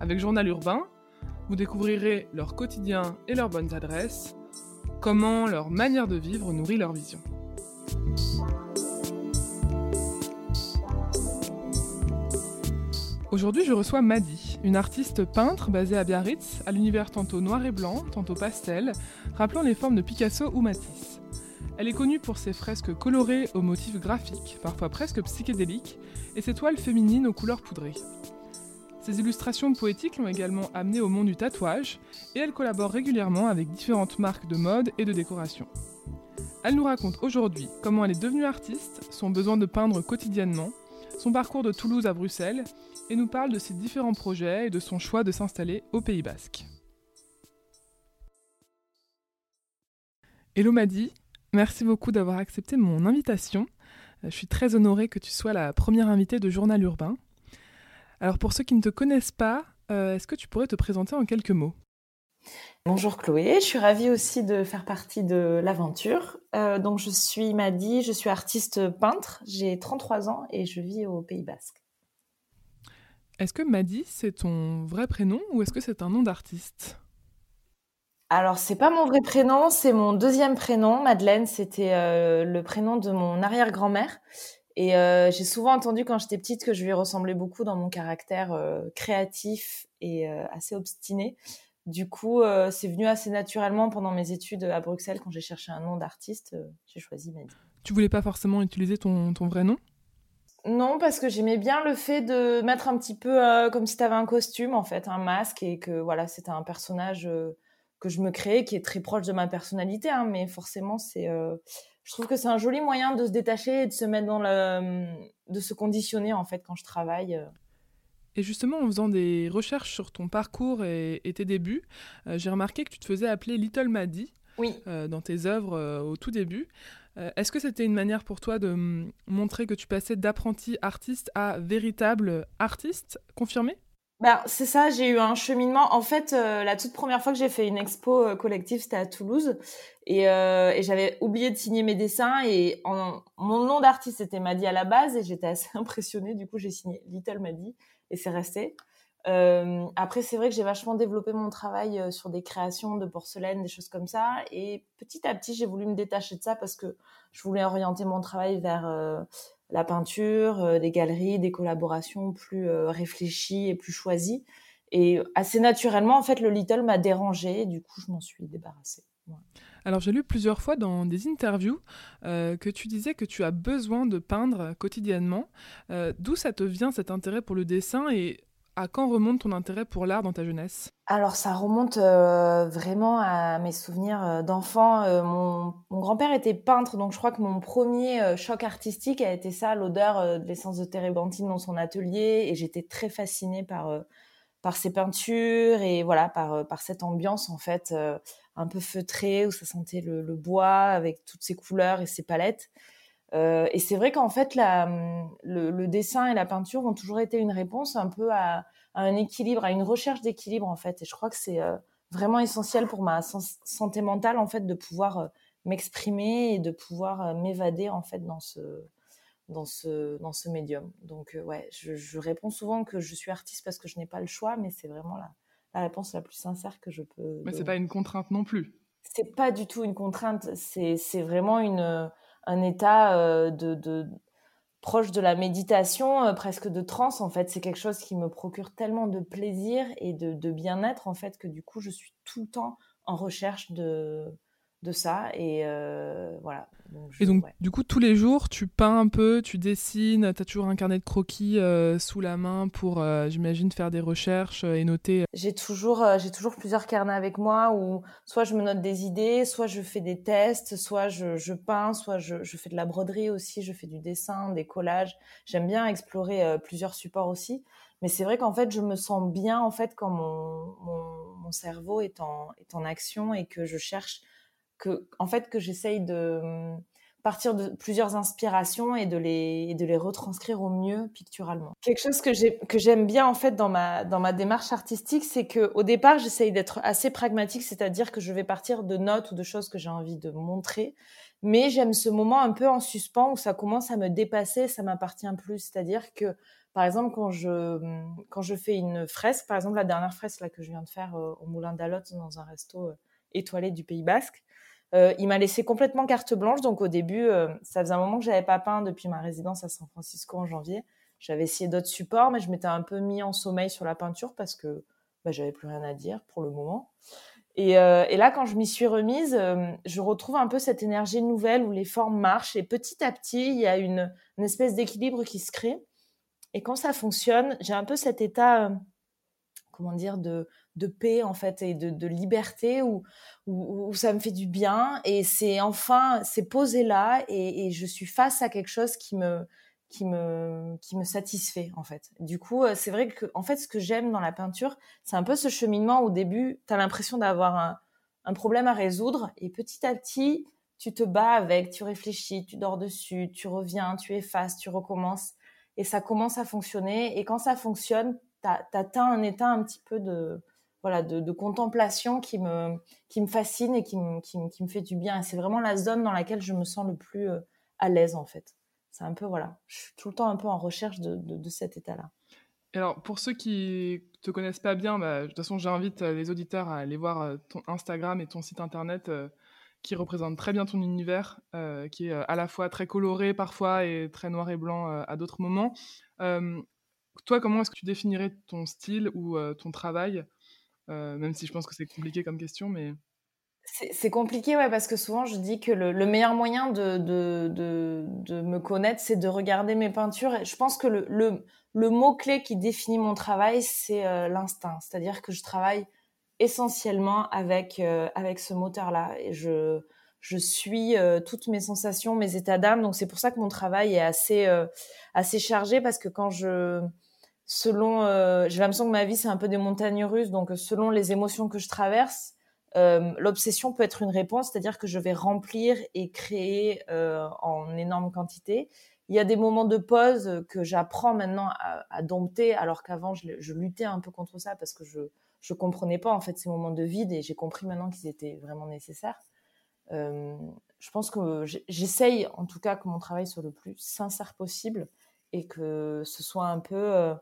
Avec Journal Urbain, vous découvrirez leur quotidien et leurs bonnes adresses, comment leur manière de vivre nourrit leur vision. Aujourd'hui, je reçois Madi, une artiste peintre basée à Biarritz, à l'univers tantôt noir et blanc, tantôt pastel, rappelant les formes de Picasso ou Matisse. Elle est connue pour ses fresques colorées aux motifs graphiques, parfois presque psychédéliques, et ses toiles féminines aux couleurs poudrées. Ses illustrations poétiques l'ont également amenée au monde du tatouage et elle collabore régulièrement avec différentes marques de mode et de décoration. Elle nous raconte aujourd'hui comment elle est devenue artiste, son besoin de peindre quotidiennement, son parcours de Toulouse à Bruxelles et nous parle de ses différents projets et de son choix de s'installer au Pays Basque. Hello Madi, merci beaucoup d'avoir accepté mon invitation. Je suis très honorée que tu sois la première invitée de Journal Urbain. Alors pour ceux qui ne te connaissent pas, euh, est-ce que tu pourrais te présenter en quelques mots? Bonjour Chloé, je suis ravie aussi de faire partie de l'aventure. Euh, donc je suis Madi, je suis artiste peintre, j'ai 33 ans et je vis au Pays Basque. Est-ce que Madi c'est ton vrai prénom ou est-ce que c'est un nom d'artiste? Alors, c'est pas mon vrai prénom, c'est mon deuxième prénom. Madeleine, c'était euh, le prénom de mon arrière-grand-mère. Et euh, j'ai souvent entendu quand j'étais petite que je lui ressemblais beaucoup dans mon caractère euh, créatif et euh, assez obstiné. Du coup, c'est venu assez naturellement pendant mes études à Bruxelles quand j'ai cherché un nom d'artiste. j'ai choisi Mehdi. Tu voulais pas forcément utiliser ton, ton vrai nom? Non, parce que j'aimais bien le fait de mettre un petit peu comme si tu avais un costume, en fait, un masque, et que voilà, c'était un personnage que je me créais qui est très proche de ma personnalité, hein, mais forcément, c'est je trouve que c'est un joli moyen de se détacher et de se mettre dans le, de se conditionner en fait quand je travaille. Euh. Et justement, en faisant des recherches sur ton parcours et, tes débuts, euh, j'ai remarqué que tu te faisais appeler Little oui. Euh, dans tes œuvres au tout début. Est-ce que c'était une manière pour toi de montrer que tu passais d'apprenti artiste à véritable artiste confirmé? Ben, c'est ça, j'ai eu un cheminement. En fait, euh, la toute première fois que j'ai fait une expo euh, collective, c'était à Toulouse. Et, euh, et j'avais oublié de signer mes dessins. Et mon nom d'artiste, c'était Madi à la base. Et j'étais assez impressionnée. Du coup, j'ai signé Little Madi. Et c'est resté. après, c'est vrai que j'ai vachement développé mon travail sur des créations de porcelaine, des choses comme ça. Et petit à petit, j'ai voulu me détacher de ça parce que je voulais orienter mon travail vers la peinture, euh, des galeries, des collaborations plus euh, réfléchies et plus choisies. Et assez naturellement, en fait, le Little m'a dérangé. Du coup, je m'en suis débarrassée. Alors j'ai lu plusieurs fois dans des interviews euh, que tu disais que tu as besoin de peindre quotidiennement. D'où ça te vient cet intérêt pour le dessin et à quand remonte ton intérêt pour l'art dans ta jeunesse? Alors ça remonte euh, vraiment à mes souvenirs euh, d'enfant. Euh, mon, grand-père était peintre, donc je crois que mon premier choc artistique a été ça, l'odeur de l'essence de térébenthine dans son atelier, et j'étais très fascinée par par ses peintures et voilà par par cette ambiance en fait un peu feutrée où ça sentait le, le, bois avec toutes ses couleurs et ses palettes. Euh, et c'est vrai qu'en fait, la, le, le, dessin et la peinture ont toujours été une réponse un peu à, à un équilibre, à une recherche d'équilibre en fait. Et je crois que c'est euh, vraiment essentiel pour ma santé mentale en fait de pouvoir euh, m'exprimer et de pouvoir m'évader en fait dans ce dans ce dans ce médium. Donc ouais, je, je, réponds souvent que je suis artiste parce que je n'ai pas le choix, mais c'est vraiment la, la réponse la plus sincère que je peux. Mais c'est pas une contrainte non plus. C'est pas du tout une contrainte. C'est c'est vraiment une un état euh, de, proche de la méditation, euh, presque de transe en fait. C'est quelque chose qui me procure tellement de plaisir et de, de bien-être en fait que du coup je suis tout le temps en recherche de, de ça. Et euh, voilà. et donc, du coup, tous les jours, tu peins un peu, tu dessines, tu as toujours un carnet de croquis euh, sous la main pour, euh, j'imagine, faire des recherches et noter. J'ai toujours, j'ai toujours plusieurs carnets avec moi où soit je me note des idées, soit je fais des tests, soit je, je peins, soit je, je, fais de la broderie aussi, je fais du dessin, des collages. J'aime bien explorer plusieurs supports aussi. Mais c'est vrai qu'en fait, je me sens bien en fait quand mon, mon, cerveau est en, est en action et que je cherche que, en fait, que j'essaye de hum, partir de plusieurs inspirations et de les, de les retranscrire au mieux picturalement. Quelque chose que j'aime bien en fait dans ma, dans ma démarche artistique, c'est que au départ, j'essaye d'être assez pragmatique, c'est-à-dire que je vais partir de notes ou de choses que j'ai envie de montrer, mais j'aime ce moment un peu en suspens où ça commence à me dépasser, ça m'appartient plus, c'est-à-dire que par exemple, quand je, quand je fais une fresque, par exemple, la dernière fresque là, que je viens de faire euh, au Moulin d'Alotte dans un resto euh, étoilé du Pays Basque, euh, il m'a laissé complètement carte blanche. Donc au début, euh, ça faisait un moment que j'avais pas peint depuis ma résidence à San Francisco en janvier. J'avais essayé d'autres supports, mais je m'étais un peu mis en sommeil sur la peinture parce que bah, j'avais plus rien à dire pour le moment. Et, euh, et là, quand je m'y suis remise, je retrouve un peu cette énergie nouvelle où les formes marchent et petit à petit, il y a une, une espèce d'équilibre qui se crée. Et quand ça fonctionne, j'ai un peu cet état, comment dire, de, de paix en fait et de, liberté où, où, ça me fait du bien. Et c'est enfin c'est posé là et, je suis face à quelque chose qui me qui me qui me satisfait en fait. Du coup, euh, c'est vrai que en fait ce que j'aime dans la peinture, c'est un peu ce cheminement au début, tu as l'impression d'avoir un, un problème à résoudre et petit à petit, tu te bats avec, tu réfléchis, tu dors dessus, tu reviens, tu effaces, tu recommences et ça commence à fonctionner. Et quand ça fonctionne, tu atteins un état un petit peu de de, contemplation qui me, qui me fascine et qui me, qui, fait du bien. C'est vraiment la zone dans laquelle je me sens le plus euh, à l'aise, en fait. C'est un peu, voilà, je suis tout le temps un peu en recherche de, de, cet état-là. Alors, pour ceux qui te connaissent pas bien, bah, de toute façon, j'invite euh, les auditeurs à aller voir euh, ton Instagram et ton site internet qui représentent très bien ton univers, qui est à la fois très coloré parfois et très noir et blanc à d'autres moments. toi, comment est-ce que tu définirais ton style ou ton travail même si je pense que c'est compliqué comme question, mais... C'est compliqué, ouais, parce que souvent je dis que le, meilleur moyen de, me connaître, c'est de regarder mes peintures. Je pense que le mot-clé qui définit mon travail, c'est euh, l'instinct. C'est-à-dire que je travaille essentiellement avec, euh, avec ce moteur-là. Et je, je suis toutes mes sensations, mes états d'âme. Donc c'est pour ça que mon travail est assez, assez chargé, parce que quand je selon, euh, j'ai l'impression que ma vie c'est un peu des montagnes russes, donc selon les émotions que je traverse, euh, l'obsession peut être une réponse, c'est-à-dire que je vais remplir et créer euh, en énorme quantité. Il y a des moments de pause que j'apprends maintenant à, dompter, alors qu'avant je, je, luttais un peu contre ça parce que je je comprenais pas en fait ces moments de vide et j'ai compris maintenant qu'ils étaient vraiment nécessaires. Euh, je pense que j'essaye en tout cas que mon travail soit le plus sincère possible et que ce soit un peu euh,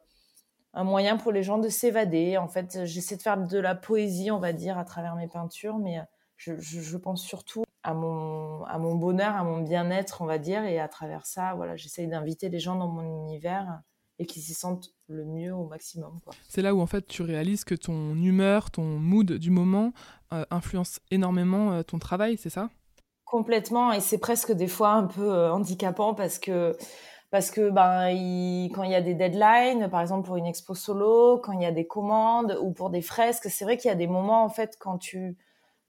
un moyen pour les gens de s'évader. En fait, j'essaie de faire de la poésie, on va dire, à travers mes peintures, mais je, je, pense surtout à mon, à mon bonheur, à mon bien-être, on va dire, et à travers ça, voilà, j'essaie d'inviter les gens dans mon univers et qu'ils s'y sentent le mieux au maximum. C'est là où en fait tu réalises que ton humeur, ton mood du moment euh, influence énormément euh, ton travail, c'est ça? Complètement, et c'est presque des fois un peu euh, handicapant parce que parce que ben quand il y a des deadlines, par exemple pour une expo solo, quand il y a des commandes ou pour des fresques, c'est vrai qu'il y a des moments en fait quand tu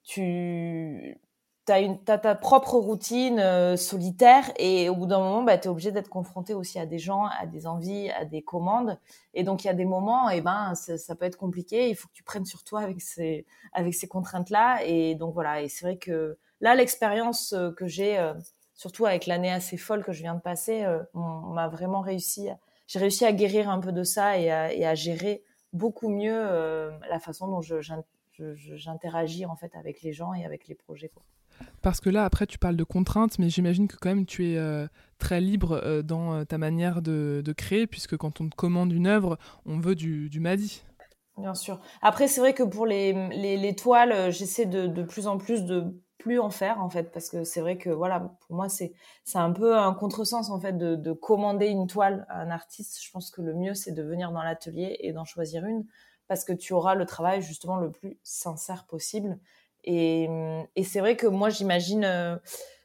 tu as, une, ta propre routine euh, solitaire et au bout d'un moment, bah, tu es obligé d'être confronté aussi à des gens, à des envies, à des commandes. Et donc, il y a des moments, et eh ben, ça, peut être compliqué. Il faut que tu prennes sur toi avec ces, avec ces contraintes-là. Et donc, voilà. Et c'est vrai que là, l'expérience euh, que j'ai, euh, surtout avec l'année assez folle que je viens de passer, euh, on, m'a vraiment réussi. J'ai réussi à guérir un peu de ça et à, gérer beaucoup mieux euh, la façon dont j'interagis en fait avec les gens et avec les projets. Parce que là, après, tu parles de contraintes, mais j'imagine que quand même tu es euh, très libre dans ta manière de, créer, puisque quand on te commande une œuvre, on veut du, du Madi. Bien sûr. Après, c'est vrai que pour les, les, toiles, j'essaie de, de, plus en plus de plus en faire en fait parce que c'est vrai que voilà pour moi c'est c'est un peu un contresens en fait de, de, commander une toile à un artiste. Je pense que le mieux c'est de venir dans l'atelier et d'en choisir une parce que tu auras le travail justement le plus sincère possible. Et, et c'est vrai que moi j'imagine euh,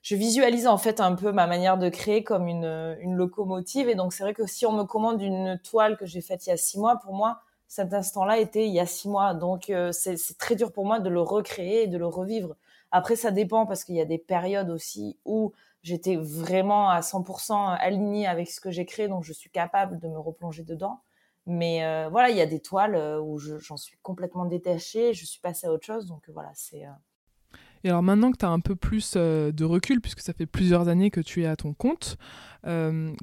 je visualise en fait un peu ma manière de créer comme une, une locomotive. Et donc c'est vrai que si on me commande une toile que j'ai faite il y a six mois pour moi cet instant-là était il y a six mois. Donc euh, c'est très dur pour moi de le recréer et de le revivre après, ça dépend parce qu'il y a des périodes aussi où j'étais vraiment à 100% alignée avec ce que j'ai créé, donc je suis capable de me replonger dedans. Mais euh, voilà, il y a des toiles euh, où j'en suis complètement détachée, je suis passée à autre chose. Donc voilà, c'est. Et alors maintenant que tu as un peu plus de recul, puisque ça fait plusieurs années que tu es à ton compte,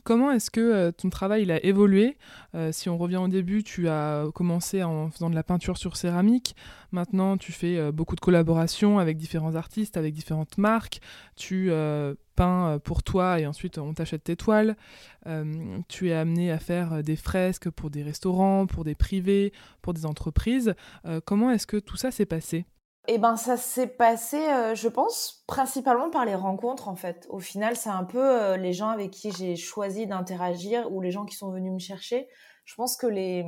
comment est-ce que ton travail il a évolué? Si on revient au début, tu as commencé en faisant de la peinture sur céramique. Maintenant, tu fais beaucoup de collaborations avec différents artistes, avec différentes marques. Tu peins pour toi et ensuite on t'achète tes toiles. tu es amené à faire des fresques pour des restaurants, pour des privés, pour des entreprises. comment est-ce que tout ça s'est passé? Eh ben, ça s'est passé, euh, je pense, principalement par les rencontres, en fait. Au final, c'est un peu euh, les gens avec qui j'ai choisi d'interagir ou les gens qui sont venus me chercher. Je pense que les,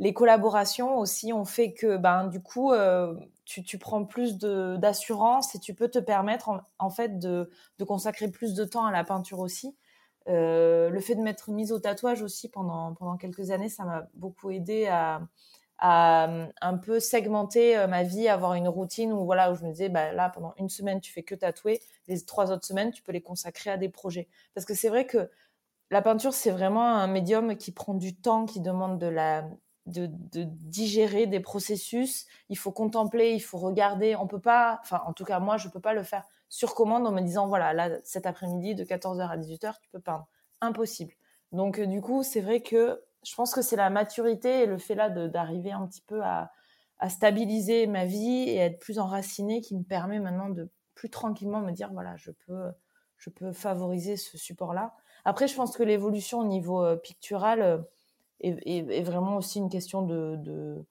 les collaborations aussi ont fait que, ben, du coup, euh, tu, tu, prends plus d'assurance et tu peux te permettre, en, fait, de, de, consacrer plus de temps à la peinture aussi. le fait de m'être mise au tatouage aussi pendant, pendant quelques années, ça m'a beaucoup aidé à euh, un peu segmenter euh, ma vie, avoir une routine où voilà où je me disais bah là pendant une semaine tu fais que tatouer, les trois autres semaines tu peux les consacrer à des projets. Parce que c'est vrai que la peinture c'est vraiment un médium qui prend du temps, qui demande de la de, digérer des processus. Il faut contempler, il faut regarder. On peut pas, enfin en tout cas moi je peux pas le faire sur commande en me disant voilà là cet après-midi de 14h à 18h tu peux peindre. Impossible. Donc euh, du coup c'est vrai que je pense que c'est la maturité et le fait là d'arriver un petit peu à, stabiliser ma vie et être plus enracinée qui me permet maintenant de plus tranquillement me dire voilà je peux je peux favoriser ce support là après je pense que l'évolution au niveau euh, pictural euh, est, vraiment aussi une question de, de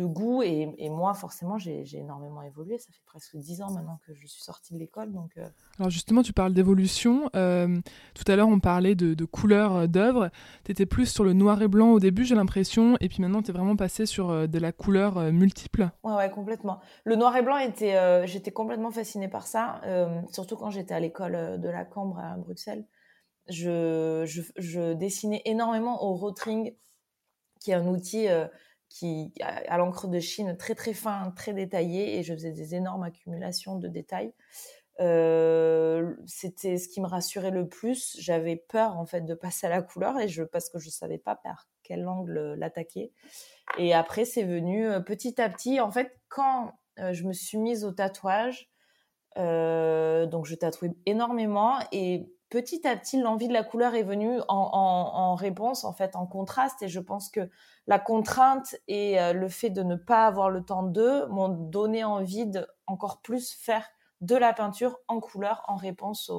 goût. Et, moi, forcément, j'ai énormément évolué. Ça fait presque dix ans maintenant que je suis sortie de l'école. Donc, euh. Alors justement, tu parles d'évolution. Euh, tout à l'heure, on parlait de, de couleurs euh, d'œuvres. Tu étais plus sur le noir et blanc au début, j'ai l'impression. Et puis maintenant, tu es vraiment passé sur de la couleur multiple. Ouais, ouais, complètement. Le noir et blanc, était, j'étais complètement fascinée par ça. surtout quand j'étais à l'école de la Cambre à Bruxelles. Je, je, je, dessinais énormément au rotring, qui est un outil qui à, l'encre de Chine très très fin, très détaillé, et je faisais des énormes accumulations de détails. Euh, c'était ce qui me rassurait le plus. J'avais peur en fait de passer à la couleur et je parce que je savais pas par quel angle l'attaquer. Et après c'est venu euh, petit à petit. En fait, quand euh, je me suis mise au tatouage, donc je tatouais énormément et petit à petit, l'envie de la couleur est venue en, réponse, en fait, en contraste. Et je pense que la contrainte et euh, le fait de ne pas avoir le temps d'eux m'ont donné envie de encore plus faire de la peinture en couleur en réponse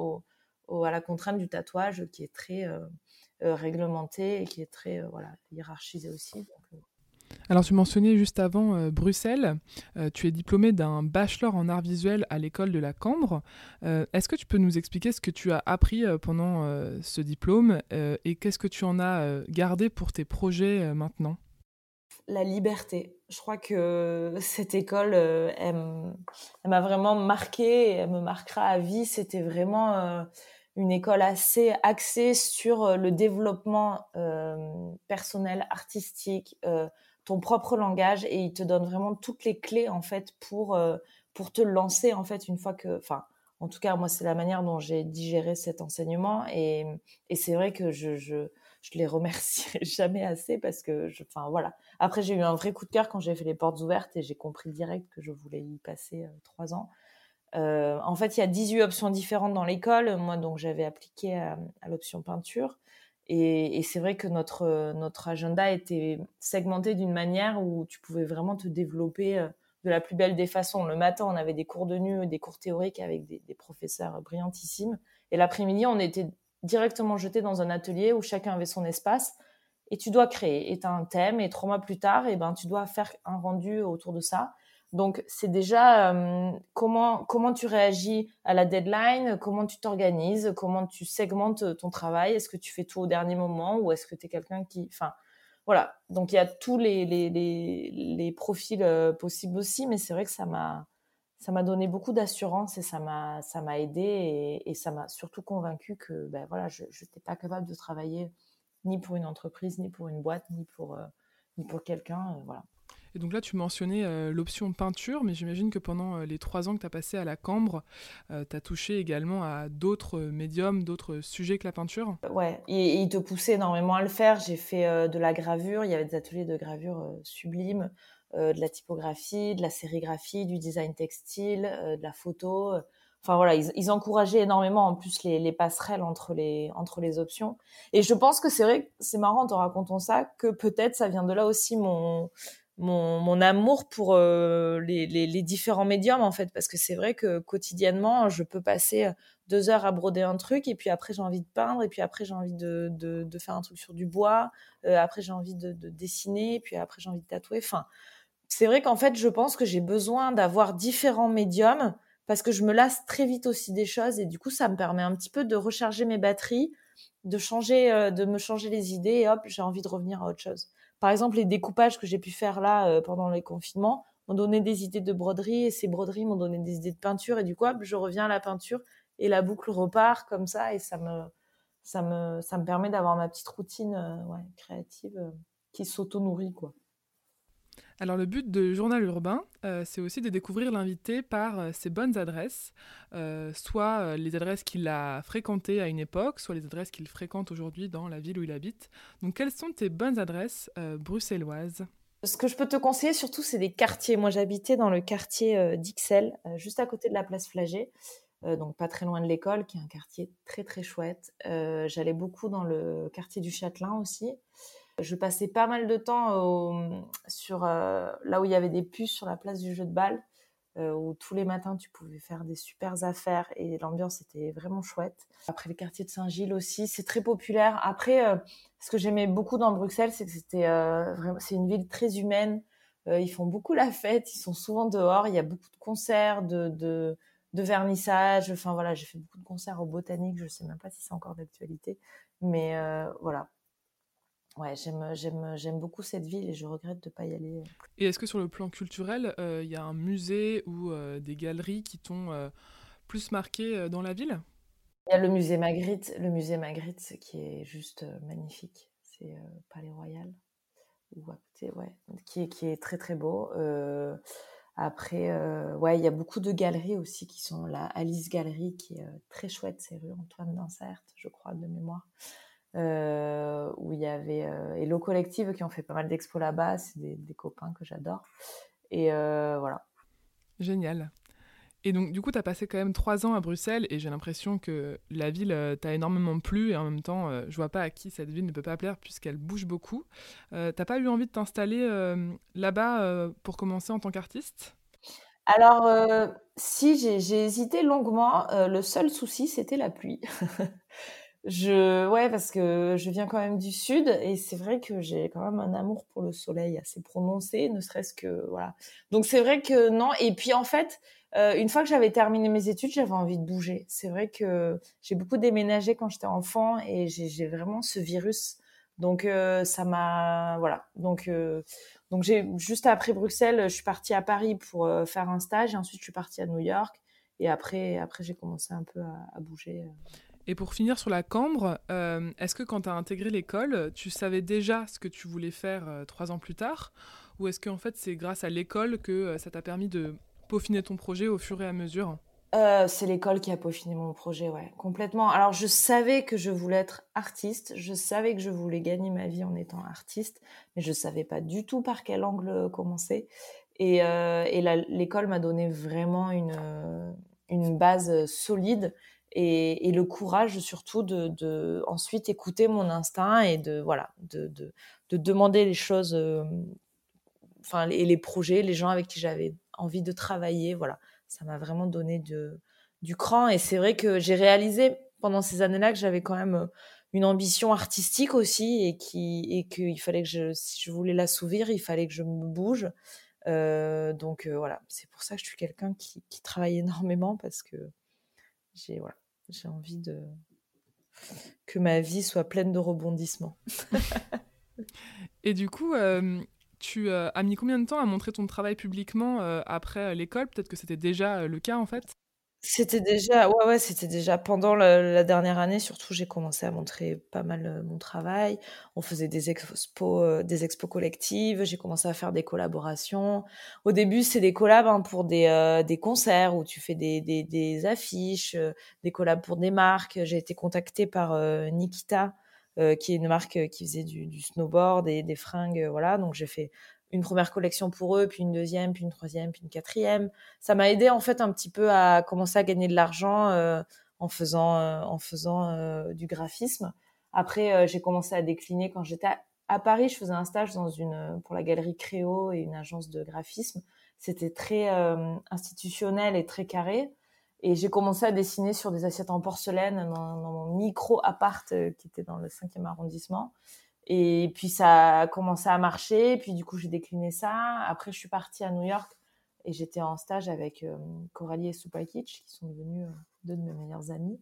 à la contrainte du tatouage qui est très euh, euh, réglementée et qui est très voilà, hiérarchisée aussi. Alors tu mentionnais juste avant euh, Bruxelles, euh, tu es diplômé d'un bachelor en art visuel à l'école de la Cambre. Euh, est-ce que tu peux nous expliquer ce que tu as appris pendant ce diplôme et qu'est-ce que tu en as gardé pour tes projets maintenant? La liberté. Je crois que cette école, elle, m'a vraiment marqué et elle me marquera à vie. C'était vraiment une école assez axée sur le développement personnel, artistique, ton propre langage et il te donne vraiment toutes les clés en fait pour euh, pour te lancer en fait une fois que enfin en tout cas moi c'est la manière dont j'ai digéré cet enseignement et, et c'est vrai que je, je je les remercierai jamais assez parce que je enfin voilà. Après j'ai eu un vrai coup de cœur quand j'ai fait les portes ouvertes et j'ai compris direct que je voulais y passer euh, trois ans. Euh, en fait il y a 18 options différentes dans l'école. Moi donc j'avais appliqué à l'option peinture et, c'est vrai que notre, notre agenda était segmenté d'une manière où tu pouvais vraiment te développer euh, de la plus belle des façons. Le matin, on avait des cours de nu, des cours théoriques avec des, des professeurs brillantissimes. Et l'après-midi, on était directement jeté dans un atelier où chacun avait son espace. Et tu dois créer. Et tu as un thème. Et trois mois plus tard, et eh ben, tu dois faire un rendu autour de ça. Donc, c'est déjà euh, comment, comment tu réagis à la deadline, comment tu t'organises, comment tu segmentes ton travail. Est-ce que tu fais tout au dernier moment ou est-ce que tu es quelqu'un qui. Enfin, voilà. Donc, il y a tous les, les, les, profils euh, possibles aussi, mais c'est vrai que ça m'a. Donné beaucoup d'assurance et ça m'a ça m'a aidé et, ça m'a surtout convaincu que ben voilà je n'étais pas capable de travailler ni pour une entreprise ni pour une boîte ni pour euh, ni pour quelqu'un voilà Et donc là, tu mentionnais euh, l'option peinture, mais j'imagine que pendant euh, les trois ans que tu as passé à la Cambre, euh, tu as touché également à d'autres médiums, d'autres sujets que la peinture? Ouais, et, il te poussait énormément à le faire. J'ai fait de la gravure, il y avait des ateliers de gravure sublimes, de la typographie, de la sérigraphie, du design textile, de la photo. Enfin voilà, ils, encourageaient énormément en plus les, passerelles entre les, entre les options. Et je pense que c'est vrai, c'est marrant en te racontant ça, que peut-être ça vient de là aussi mon, mon, amour pour euh, les, différents médiums en fait. Parce que c'est vrai que quotidiennement je peux passer deux heures à broder un truc et puis après j'ai envie de peindre et puis après j'ai envie de, faire un truc sur du bois. Euh, après j'ai envie de, de, dessiner et puis après j'ai envie de tatouer. Enfin c'est vrai qu'en fait je pense que j'ai besoin d'avoir différents médiums parce que je me lasse très vite aussi des choses et du coup ça me permet un petit peu de recharger mes batteries de changer euh, de me changer les idées et hop j'ai envie de revenir à autre chose par exemple, les découpages que j'ai pu faire là euh, pendant les confinements m'ont donné des idées de broderie et ces broderies m'ont donné des idées de peinture et du coup, je reviens à la peinture et la boucle repart comme ça et ça me, permet d'avoir ma petite routine euh, créative euh, qui s'auto-nourrit, quoi. Alors le but de Journal Urbain, euh, c'est aussi de découvrir l'invité par euh, ses bonnes adresses, euh, soit les adresses qu'il a fréquentées à une époque, soit les adresses qu'il fréquente aujourd'hui dans la ville où il habite. Donc quelles sont tes bonnes adresses bruxelloises? Ce que je peux te conseiller surtout, c'est des quartiers. Moi, j'habitais dans le quartier d'Ixelles, juste à côté de la place Flagey, donc pas très loin de l'école, qui est un quartier très très chouette. J'allais beaucoup dans le quartier du Châtelain aussi. Je passais pas mal de temps sur euh, là où il y avait des puces sur la place du jeu de balle, euh, où tous les matins tu pouvais faire des super affaires et l'ambiance était vraiment chouette. Après le quartier de Saint-Gilles aussi, c'est très populaire. Après, euh, ce que j'aimais beaucoup dans Bruxelles, c'est que c'était c'est une ville très humaine. ils font beaucoup la fête, ils sont souvent dehors. Il y a beaucoup de concerts, de, de de vernissage. Enfin voilà, j'ai fait beaucoup de concerts au Botanique. Je sais même pas si c'est encore d'actualité, mais voilà, Ouais, j'aime, j'aime, j'aime beaucoup cette ville et je regrette de ne pas y aller. Et est-ce que sur le plan culturel, il euh, y a un musée ou euh, des galeries qui t'ont euh, plus marqué dans la ville? Il y a le musée Magritte, le musée Magritte qui est juste magnifique. C'est Palais Royal, ou à côté, ouais, qui est, qui est très très beau. après, ouais, il y a beaucoup de galeries aussi qui sont la Alice Galerie qui est très chouette, c'est rue Antoine Dansert, je crois, de mémoire. Euh, où il y avait euh, Hello Collective qui ont fait pas mal d'expos là-bas. C'est des, copains que j'adore. Et euh, voilà. Génial. Et donc, du coup, tu as passé quand même trois ans à Bruxelles et j'ai l'impression que la ville t'a énormément plu et en même temps, je vois pas à qui cette ville ne peut pas plaire puisqu'elle bouge beaucoup. T'as pas eu envie de t'installer là-bas pour commencer en tant qu'artiste? Alors, si, j'ai hésité longuement. le seul souci, c'était la pluie. Je, ouais, parce que je viens quand même du sud et c'est vrai que j'ai quand même un amour pour le soleil assez prononcé, ne serait-ce que voilà. Donc c'est vrai que non. Et puis en fait, euh, une fois que j'avais terminé mes études, j'avais envie de bouger. C'est vrai que j'ai beaucoup déménagé quand j'étais enfant et j'ai vraiment ce virus. Donc euh, ça m'a, voilà. Donc euh, donc j'ai juste après Bruxelles, je suis partie à Paris pour faire un stage et ensuite je suis partie à New York et après après j'ai commencé un peu à, à bouger. Et pour finir sur la cambre, euh, est-ce que quand tu as intégré l'école, tu savais déjà ce que tu voulais faire euh, trois ans plus tard? Ou est-ce qu'en fait c'est grâce à l'école que euh, ça t'a permis de peaufiner ton projet au fur et à mesure? C'est l'école qui a peaufiné mon projet, ouais, complètement. Alors je savais que je voulais être artiste, je savais que je voulais gagner ma vie en étant artiste, mais je savais pas du tout par quel angle commencer. Et, et l'école m'a donné vraiment une, une base solide et, le courage surtout de, ensuite écouter mon instinct et de voilà de, de, demander les choses euh, et les projets les gens avec qui j'avais envie de travailler voilà. Ça m'a vraiment donné du cran et c'est vrai que j'ai réalisé pendant ces années-là que j'avais quand même euh, une ambition artistique aussi et qui et qu'il fallait que je si je voulais l'assouvir il fallait que je me bouge. Euh, donc voilà c'est pour ça que je suis quelqu'un qui, qui travaille énormément parce que j'ai voilà j'ai envie de que ma vie soit pleine de rebondissements. Et du coup, euh, tu euh, as mis combien de temps à montrer ton travail publiquement euh, après l'école? Peut-être que c'était déjà le cas en fait? C'était déjà ouais, ouais, c'était déjà pendant la dernière année, surtout, j'ai commencé à montrer pas mal, euh, mon travail. On faisait des expos, heu, des expos collectives, j'ai commencé à faire des collaborations. Au début, c'est des collabs, hein, pour des, heu, des concerts où tu fais des des des affiches, euh, des collabs pour des marques. J'ai été contactée par, Nikita, qui est une marque, qui faisait du du snowboard et des fringues, voilà, donc j'ai fait une première collection pour eux, puis une deuxième, puis une troisième, puis une quatrième. Ça m'a aidé en fait un petit peu à commencer à gagner de l'argent euh, en faisant, euh, en faisant euh, du graphisme. Après, j'ai commencé à décliner quand j'étais à, Paris. Je faisais un stage dans une, pour la galerie Créo et une agence de graphisme. C'était très institutionnel et très carré. Et j'ai commencé à dessiner sur des assiettes en porcelaine dans, dans mon micro appart qui était dans le 5e arrondissement. Et puis ça a commencé à marcher. Puis du coup, j'ai décliné ça. Après, je suis partie à New York et j'étais en stage avec euh, Coralie et Supakic, qui sont devenus euh, deux de mes meilleurs amis.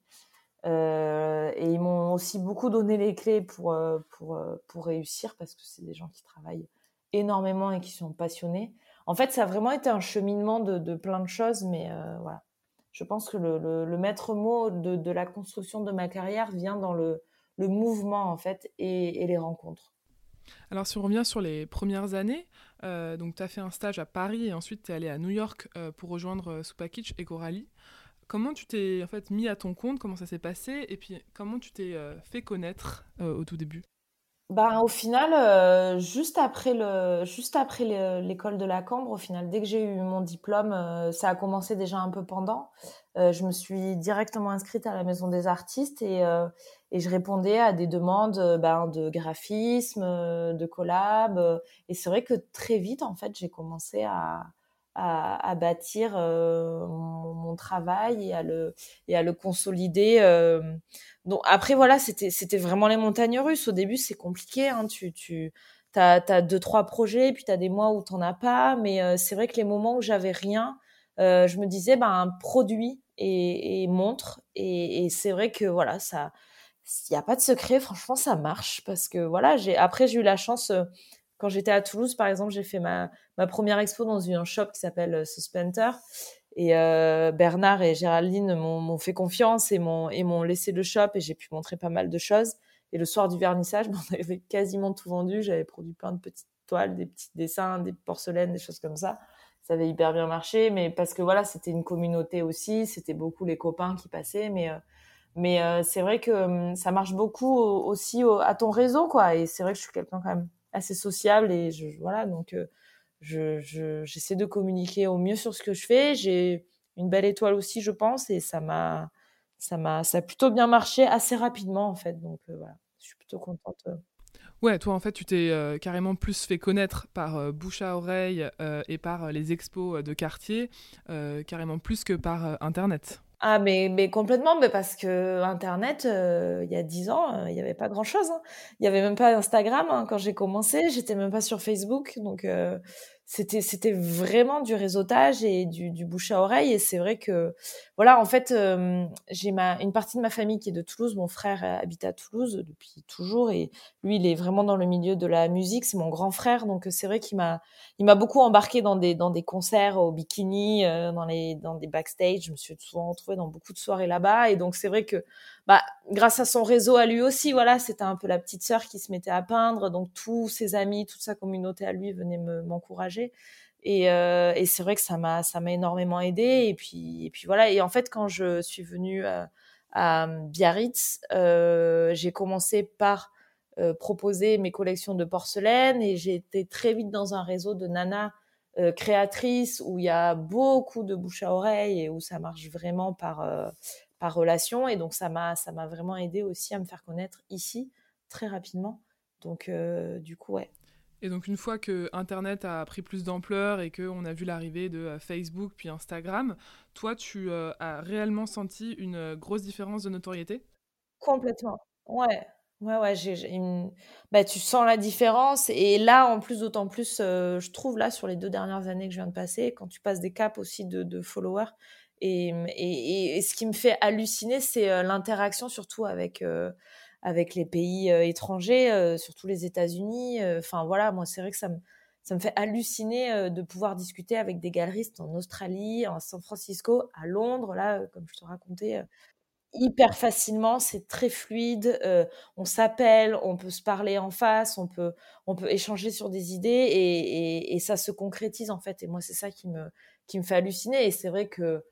Euh, et ils m'ont aussi beaucoup donné les clés pour, euh, pour, pour réussir parce que c'est des gens qui travaillent énormément et qui sont passionnés. En fait, ça a vraiment été un cheminement de, de plein de choses, mais voilà. Je pense que le, le, le maître mot de, de, la construction de ma carrière vient dans le, le mouvement en fait et, les rencontres. Alors si on revient sur les premières années, euh, donc tu as fait un stage à Paris et ensuite tu es allé à New York euh, pour rejoindre euh, Supakic et Coralie. Comment tu t'es en fait mis à ton compte, comment ça s'est passé? Et puis comment tu t'es fait connaître au tout début? Ben, au final, juste après le, juste après l'école de la Cambre, au final, dès que j'ai eu mon diplôme, ça a commencé déjà un peu pendant. je me suis directement inscrite à la Maison des Artistes et et je répondais à des demandes euh, ben, de graphisme, euh, de collab. Euh, et c'est vrai que très vite, en fait, j'ai commencé à, à, bâtir mon, travail et à le, et à le consolider. Donc, après, voilà, c'était, vraiment les montagnes russes. Au début, c'est compliqué. Hein. Tu, tu as, as, deux, trois projets, puis tu as des mois où tu n'en as pas. Mais c'est vrai que les moments où j'avais rien, je me disais, ben, produit et, montre. Et c'est vrai que voilà, ça il n'y a pas de secret, franchement, ça marche parce que voilà, j'ai après j'ai eu la chance euh, quand j'étais à Toulouse, par exemple, j'ai fait ma, ma première expo dans une shop qui s'appelle euh, Suspenter et euh, Bernard et Géraldine m'ont fait confiance et m'ont laissé le shop et j'ai pu montrer pas mal de choses. Et le soir du vernissage, on avait quasiment tout vendu. J'avais produit plein de petites toiles, des petits dessins, des porcelaines, des choses comme ça. Ça avait hyper bien marché, mais parce que voilà, c'était une communauté aussi, c'était beaucoup les copains qui passaient, mais mais euh, c'est vrai que hum, ça marche beaucoup aussi à ton réseau, quoi. Et c'est vrai que je suis quelqu'un quand même assez sociable et je, voilà, donc euh, je, j'essaie de communiquer au mieux sur ce que je fais. J'ai une belle étoile aussi, je pense, et ça m'a, ça m'a, ça a plutôt bien marché assez rapidement en fait. Donc euh, voilà, je suis plutôt contente. Ouais, toi en fait, tu t'es carrément plus fait connaître par bouche à oreille et par les expos de quartier, carrément plus que par Internet. Ah, mais, mais complètement, mais parce que Internet, euh, il y a dix ans, euh, il n'y avait pas grand-chose. Hein. Il n'y avait même pas Instagram hein, quand j'ai commencé, j'étais même pas sur Facebook. Donc, euh, c'était c'était vraiment du réseautage et du, du bouche à oreille. Et c'est vrai que voilà en fait euh, j'ai ma une partie de ma famille qui est de Toulouse. Mon frère habite à Toulouse depuis toujours et lui il est vraiment dans le milieu de la musique. C'est mon grand frère. Donc c'est vrai qu'il m'a il m'a beaucoup embarqué dans des dans des concerts au bikini euh, dans les dans des backstage. Je me suis souvent retrouvée dans beaucoup de soirées là-bas. Et donc c'est vrai que bah, grâce à son réseau à lui aussi, voilà, c'était un peu la petite sœur qui se mettait à peindre, donc tous ses amis, toute sa communauté à lui venaient m'encourager. et, euh, et c'est vrai que ça m'a ça m'a énormément aidé. Et puis et puis voilà. Et en fait, quand je suis venue à, à Biarritz, euh, j'ai commencé par euh, proposer mes collections de porcelaine et j'ai été très vite dans un réseau de nanas euh, créatrices où il y a beaucoup de bouche à oreille et où ça marche vraiment par euh, par relation. Et donc, ça m'a, ça m'a vraiment aidé aussi à me faire connaître ici très rapidement. Donc, euh, du coup, ouais. Et donc, une fois que Internet a pris plus d'ampleur et qu'on a vu l'arrivée de euh, Facebook puis Instagram, toi, tu euh, as réellement senti une grosse différence de notoriété? Complètement. Ouais. Ouais, ouais, j'ai, une... bah, tu sens la différence. Et là, en plus, d'autant plus, je trouve, là, sur les deux dernières années que je viens de passer, quand tu passes des caps aussi de, de followers, et, et, et, ce qui me fait halluciner, c'est euh, l'interaction surtout avec euh, avec les pays euh, étrangers, surtout les États-Unis. Enfin voilà, moi c'est vrai que ça me ça me fait halluciner de pouvoir discuter avec des galeristes en Australie, en San Francisco, à Londres, là, comme je te racontais, hyper facilement, c'est très fluide, on s'appelle, on peut se parler en face, on peut, on peut échanger sur des idées et, et, ça se concrétise en fait. Et moi, c'est ça qui me, qui me fait halluciner. Et c'est vrai que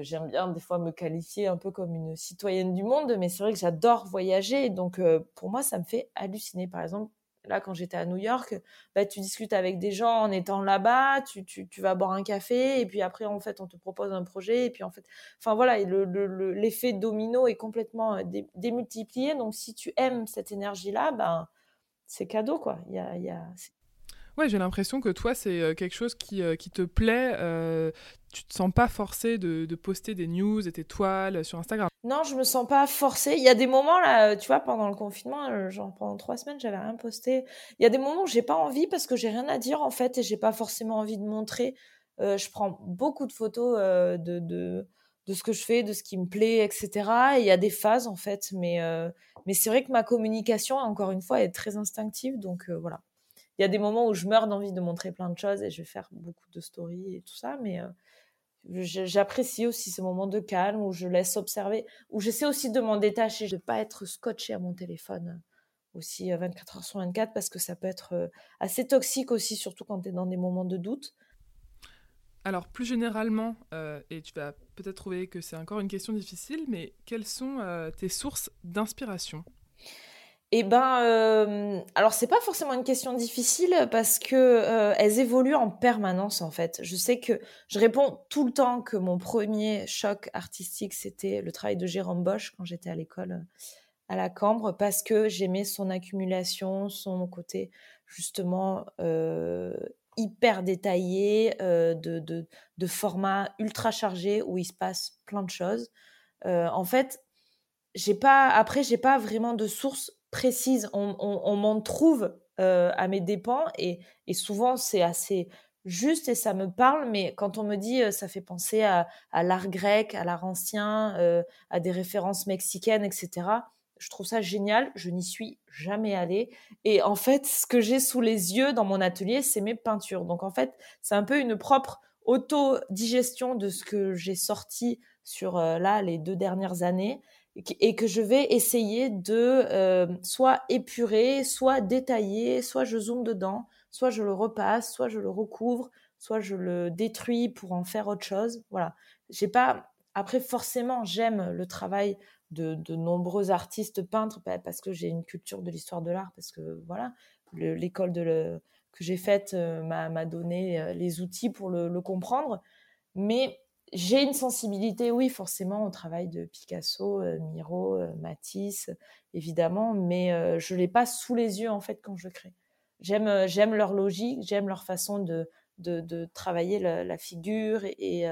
j'aime bien des fois me qualifier un peu comme une citoyenne du monde, mais c'est vrai que j'adore voyager. Donc pour moi, ça me fait halluciner. Par exemple, là, quand j'étais à New York, bah, tu discutes avec des gens en étant là-bas, tu, vas boire un café, et puis après, en fait, on te propose un projet, et puis en fait, enfin voilà, l'effet le, domino est complètement euh, démultiplié. Donc, si tu aimes cette énergie-là, ben, c'est cadeau, quoi. Il y a, Ouais, j'ai l'impression que toi, c'est euh, quelque chose qui, euh, qui te plaît. Euh, tu te sens pas forcé de, poster des news et tes toiles sur Instagram. Non, je me sens pas forcée. Il y a des moments là, tu vois, pendant le confinement, genre pendant trois semaines, j'avais rien posté. Il y a des moments où j'ai pas envie parce que j'ai rien à dire en fait et j'ai pas forcément envie de montrer. je prends beaucoup de photos de, de, de ce que je fais, de ce qui me plaît, etc. Et il y a des phases en fait, mais mais c'est vrai que ma communication, encore une fois, est très instinctive, donc voilà il y a des moments où je meurs d'envie de montrer plein de choses et je vais faire beaucoup de stories et tout ça, mais euh, j'apprécie aussi ce moment de calme où je laisse observer, où j'essaie aussi de m'en détacher, de ne pas être scotché à mon téléphone euh, aussi 24 euh, heures sur 24 parce que ça peut être assez toxique aussi, surtout quand tu es dans des moments de doute. Alors plus généralement, et tu vas peut-être trouver que c'est encore une question difficile, mais quelles sont tes sources d'inspiration? Eh ben, euh, alors c'est pas forcément une question difficile parce que euh, elles évoluent en permanence en fait. Je sais que je réponds tout le temps que mon premier choc artistique c'était le travail de Jérôme Bosch quand j'étais à l'école euh, à la Cambre parce que j'aimais son accumulation, son côté justement hyper détaillé de, de, de, format ultra chargé où il se passe plein de choses. en fait, j'ai pas après j'ai pas vraiment de source précise. On, m'en trouve euh, à mes dépens et, souvent c'est assez juste et ça me parle, mais quand on me dit euh, ça fait penser à, l'art grec, à l'art ancien, euh, à des références mexicaines, etc., je trouve ça génial. Je n'y suis jamais allée. Et en fait, ce que j'ai sous les yeux dans mon atelier, c'est mes peintures. Donc en fait, c'est un peu une propre auto-digestion de ce que j'ai sorti sur là les deux dernières années et que je vais essayer de euh, soit épurer, soit détailler, soit je zoome dedans, soit je le repasse, soit je le recouvre, soit je le détruis pour en faire autre chose. Voilà. J'ai pas. Après, forcément, j'aime le travail de, de, nombreux artistes peintres parce que j'ai une culture de l'histoire de l'art, parce que voilà, l'école de le, que j'ai faite euh, m'a donné euh, les outils pour le, le comprendre. Mais j'ai une sensibilité, oui, forcément, au travail de Picasso, euh, Miro, euh, Matisse, évidemment, mais euh, je ne l'ai pas sous les yeux, en fait, quand je crée. J'aime, j'aime leur logique, j'aime leur façon de, de, travailler la, figure et,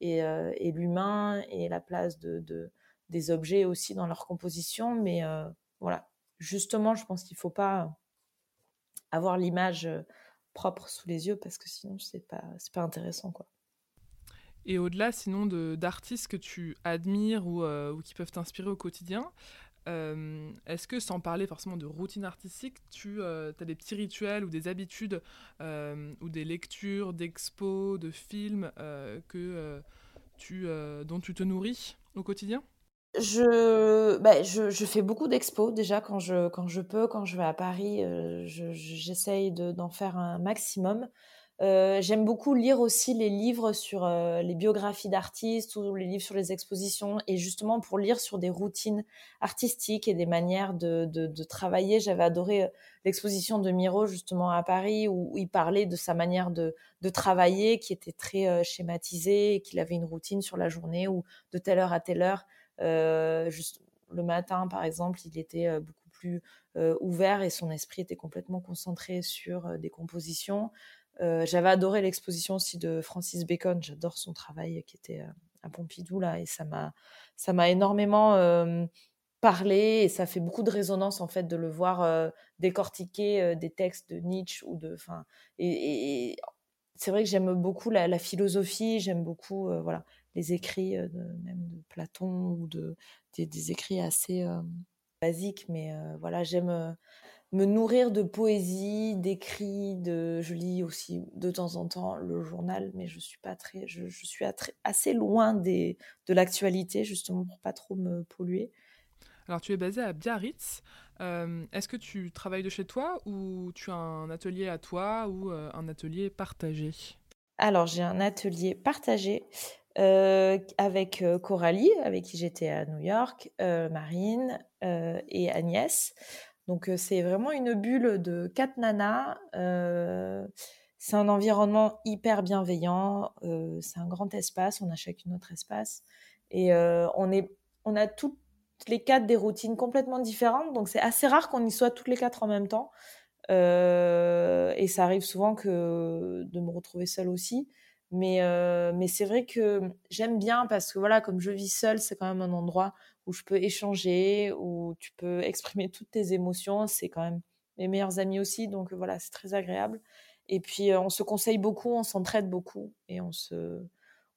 et, et, l'humain et la place de, des objets aussi dans leur composition, mais voilà. Justement, je pense qu'il ne faut pas avoir l'image propre sous les yeux parce que sinon, ce n'est pas, c'est pas intéressant, quoi. Et au-delà, sinon, d'artistes que tu admires ou, euh, ou qui peuvent t'inspirer au quotidien, euh, est-ce que, sans parler forcément de routine artistique, tu euh, as des petits rituels ou des habitudes ou des lectures, d'expos, de films que, dont tu te nourris au quotidien? Je, bah, je, je, fais beaucoup d'expos déjà quand je, quand je peux, quand je vais à Paris, j'essaye d'en faire un maximum. Euh, j'aime beaucoup lire aussi les livres sur euh, les biographies d'artistes ou les livres sur les expositions et justement pour lire sur des routines artistiques et des manières de, travailler. J'avais adoré euh, l'exposition de Miro justement à Paris où, il parlait de sa manière de, travailler qui était très schématisée et qu'il avait une routine sur la journée ou de telle heure à telle heure. juste le matin par exemple, il était beaucoup plus ouvert et son esprit était complètement concentré sur des compositions. Euh, j'avais adoré l'exposition aussi de Francis Bacon. J'adore son travail qui était euh, à Pompidou là et ça m'a ça m'a énormément euh, parlé et ça fait beaucoup de résonance en fait de le voir décortiquer des textes de Nietzsche ou de enfin et, c'est vrai que j'aime beaucoup la, philosophie. J'aime beaucoup voilà les écrits de, même de Platon ou de des, écrits assez basique, mais voilà, j'aime me nourrir de poésie, d'écrits, de je lis aussi de temps en temps le journal, mais je suis pas très, je, suis assez loin des, de l'actualité justement pour pas trop me polluer. Alors tu es basé à Biarritz. Euh, est-ce que tu travailles de chez toi ou tu as un atelier à toi ou euh, un atelier partagé? Alors j'ai un atelier partagé euh, avec Coralie, avec qui j'étais à New York, Marine et Agnès. Donc c'est vraiment une bulle de quatre nanas. c'est un environnement hyper bienveillant. c'est un grand espace. On a chacune notre espace et on est, on a toutes les quatre des routines complètement différentes. Donc c'est assez rare qu'on y soit toutes les quatre en même temps. et ça arrive souvent que de me retrouver seule aussi. Mais, mais c'est vrai que j'aime bien parce que voilà, comme je vis seule, c'est quand même un endroit où je peux échanger, où tu peux exprimer toutes tes émotions. C'est quand même mes meilleurs amis aussi, donc voilà, c'est très agréable. Et puis on se conseille beaucoup, on s'entraide beaucoup et on se,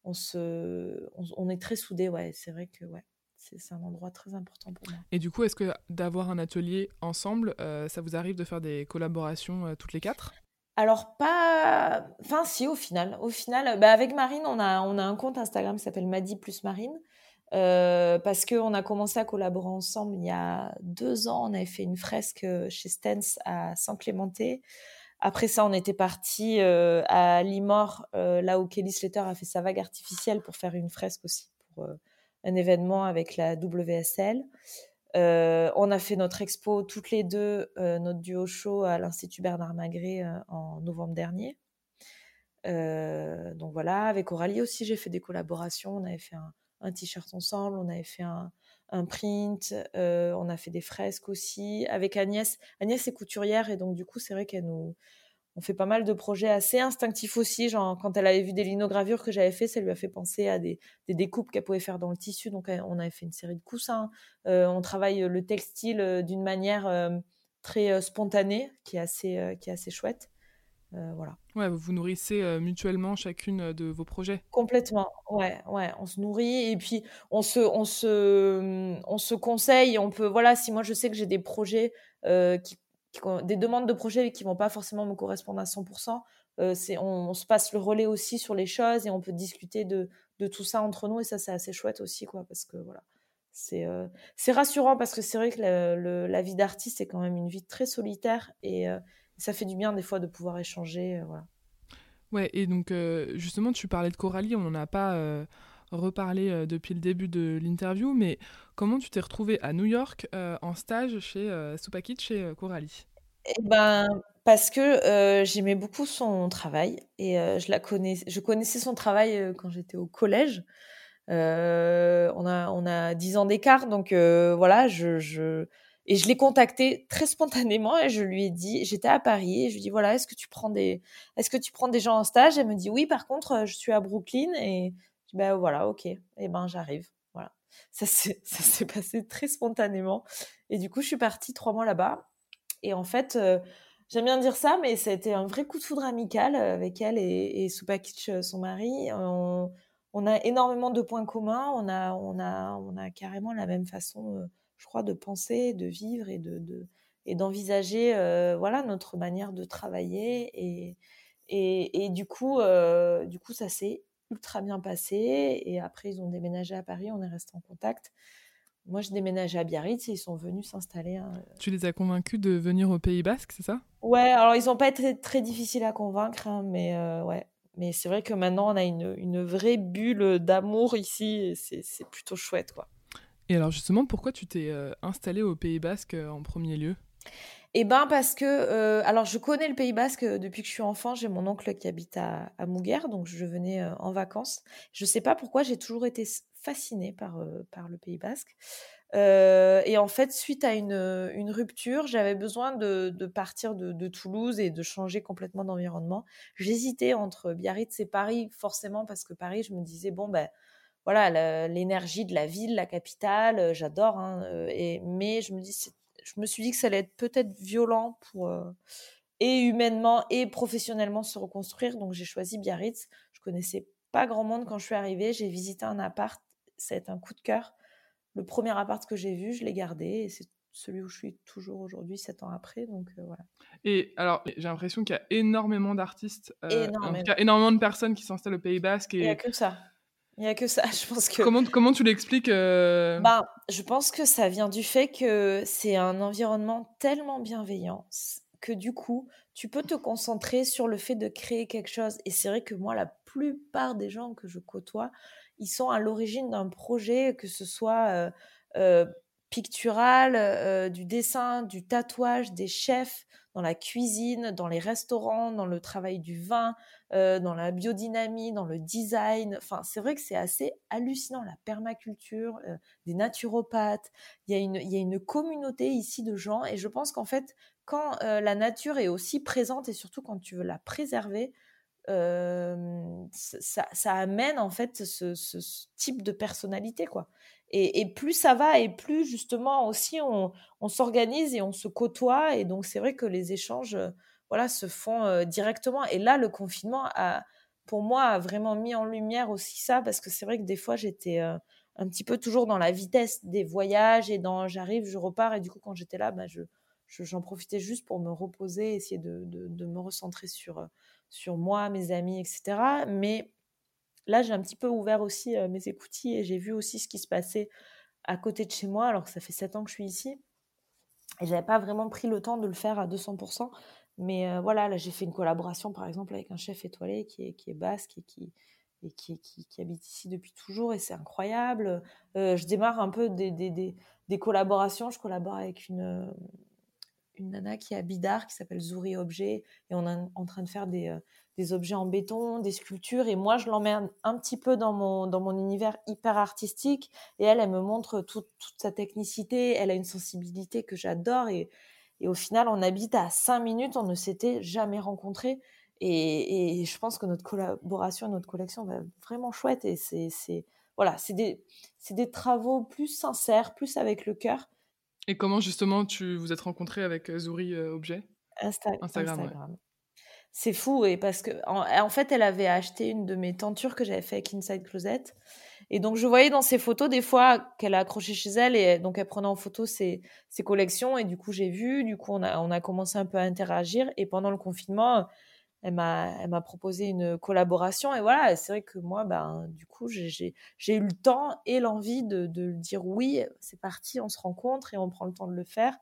on se, on, est très soudés. Ouais, c'est vrai que ouais, c'est un endroit très important pour moi. Et du coup, est-ce que d'avoir un atelier ensemble, ça vous arrive de faire des collaborations toutes les quatre? Alors pas, enfin si au final, au final, bah, avec Marine, on a on a un compte Instagram qui s'appelle Madi plus Marine euh, parce qu'on a commencé à collaborer ensemble il y a deux ans. On avait fait une fresque euh, chez Stens à Saint-Clémenté. Après ça, on était parti euh, à Limor, là où Kelly Slater a fait sa vague artificielle pour faire une fresque aussi pour un événement avec la WSL. On a fait notre expo toutes les deux, notre duo show à l'Institut Bernard Magré en novembre dernier. donc voilà, avec Aurélie aussi, j'ai fait des collaborations. On avait fait un, un t-shirt ensemble, on avait fait un, print, euh, on a fait des fresques aussi. Avec Agnès, Agnès est couturière et donc du coup c'est vrai qu'elle nous, on fait pas mal de projets assez instinctifs aussi. Genre quand elle avait vu des linogravures que j'avais fait, ça lui a fait penser à des, découpes qu'elle pouvait faire dans le tissu. Donc on avait fait une série de coussins. Euh, on travaille le textile euh, d'une manière très spontanée, qui est assez, qui est assez chouette. Euh, voilà. Ouais, vous vous nourrissez euh, mutuellement chacune euh, de vos projets. Complètement, ouais, ouais, on se nourrit et puis on se, on se, on se conseille. On peut, voilà, si moi je sais que j'ai des projets qui, des demandes de projets qui vont pas forcément me correspondre à 100%, c'est, on, se passe le relais aussi sur les choses et on peut discuter de, de tout ça entre nous et ça c'est assez chouette aussi quoi parce que voilà c'est c'est rassurant parce que c'est vrai que la vie d'artiste est quand même une vie très solitaire et ça fait du bien des fois de pouvoir échanger. Euh, voilà. Ouais, et donc euh, justement, tu parlais de Coralie, on n'en a pas euh, reparlé depuis le début de l'interview, mais comment tu t'es retrouvée à New York en stage chez Supakit, chez Coralie? Eh ben, parce que j'aimais beaucoup son travail et je la je connaissais son travail quand j'étais au collège. on a on a 10 ans d'écart, donc voilà, je, je et je l'ai contacté très spontanément et je lui ai dit, j'étais à Paris et je lui ai dit voilà, est-ce que tu prends des, est-ce que tu prends des gens en stage? Elle me dit oui, par contre, euh, je suis à Brooklyn et ben voilà, ok, et eh ben j'arrive. Voilà, ça s'est, passé très spontanément et du coup je suis partie trois mois là-bas et en fait. Euh, j'aime bien dire ça, mais ça a été un vrai coup de foudre amical euh, avec elle et, et Supakic, son mari. On, a énormément de points communs. On a, on a, on a carrément la même façon je crois, de penser, de vivre et de, et d'envisager euh, voilà notre manière de travailler et et, du coup euh, du coup ça s'est ultra bien passé et après ils ont déménagé à Paris on est resté en contact. Moi je déménageais à Biarritz et ils sont venus s'installer hein. tu les as convaincus de venir au Pays Basque c'est ça? Ouais alors ils n'ont pas été très difficiles à convaincre hein, mais euh, ouais. Mais c'est vrai que maintenant on a une, une vraie bulle d'amour ici et c'est plutôt chouette quoi. Et alors justement, pourquoi tu t'es euh, installée au Pays Basque euh, en premier lieu? Eh ben parce que, euh, alors je connais le Pays Basque depuis que je suis enfant. J'ai mon oncle qui habite à, à Mouguer, donc je venais en vacances. Je sais pas pourquoi, j'ai toujours été fascinée par, par le Pays Basque. et en fait, suite à une, une rupture, j'avais besoin de, de partir de, Toulouse et de changer complètement d'environnement. J'hésitais entre Biarritz et Paris, forcément, parce que Paris, je me disais, bon, ben voilà l'énergie de la ville, la capitale, euh, j'adore. Hein, euh, mais je me dis, je me suis dit que ça allait être peut-être violent pour euh, et humainement et professionnellement se reconstruire. Donc j'ai choisi Biarritz. Je connaissais pas grand monde quand je suis arrivée. J'ai visité un appart. Ça a été un coup de cœur. Le premier appart que j'ai vu, je l'ai gardé. Et celui où je suis toujours aujourd'hui, sept ans après. Donc voilà. Et alors, j'ai l'impression qu'il y a énormément d'artistes, énormément. énormément de personnes qui s'installent au Pays Basque. Et... Il n'y a que ça. Il n'y a que ça, je pense que. Comment, comment tu l'expliques bah, Je pense que ça vient du fait que c'est un environnement tellement bienveillant que du coup, tu peux te concentrer sur le fait de créer quelque chose. Et c'est vrai que moi, la plupart des gens que je côtoie, ils sont à l'origine d'un projet, que ce soit euh, euh, pictural, euh, du dessin, du tatouage, des chefs, dans la cuisine, dans les restaurants, dans le travail du vin, dans la biodynamie, dans le design. Enfin, c'est vrai que c'est assez hallucinant, la permaculture, des naturopathes. Il y, a une, il y a une communauté ici de gens et je pense qu'en fait, quand la nature est aussi présente et surtout quand tu veux la préserver, ça, amène en fait ce, type de personnalité quoi. Et, plus ça va et plus justement aussi on, s'organise et on se côtoie et donc c'est vrai que les échanges voilà se font directement. Et là le confinement a pour moi a vraiment mis en lumière aussi ça parce que c'est vrai que des fois j'étais un petit peu toujours dans la vitesse des voyages et dans j'arrive je repars et du coup quand j'étais là bah, je j'en profitais juste pour me reposer, essayer de, de, me recentrer sur, euh, sur moi, mes amis, etc. Mais là, j'ai un petit peu ouvert aussi euh, mes écoutilles et j'ai vu aussi ce qui se passait à côté de chez moi, alors que ça fait sept ans que je suis ici. Et j'avais pas vraiment pris le temps de le faire à 200%. Mais euh, voilà, là, j'ai fait une collaboration, par exemple, avec un chef étoilé qui est, qui est basque et qui, et qui, qui, habite ici depuis toujours et c'est incroyable. je démarre un peu des, des, des, collaborations. Je collabore avec une, une nana qui est à Bidar, qui s'appelle Zouri Objet, et on est en train de faire des, euh, des, objets en béton, des sculptures, et moi je l'emmène un petit peu dans mon, univers hyper artistique, et elle, elle me montre toute sa technicité, elle a une sensibilité que j'adore, et, au final, on habite à cinq minutes, on ne s'était jamais rencontrés, et, je pense que notre collaboration, notre collection va vraiment chouette, et c'est voilà, c'est des, des travaux plus sincères, plus avec le cœur, et comment justement tu vous êtes rencontré avec euh, Zouri euh, Objet? Instagram. Instagram. C'est fou et parce que en, fait elle avait acheté une de mes tentures que j'avais fait avec Inside Closet et donc je voyais dans ses photos des fois qu'elle a accroché chez elle et donc elle prenait en photo ses, ses collections et du coup j'ai vu du coup on a on a commencé un peu à interagir et pendant le confinement elle m'a proposé une collaboration et voilà c'est vrai que moi ben du coup j'ai eu le temps et l'envie de, de dire oui c'est parti on se rencontre et on prend le temps de le faire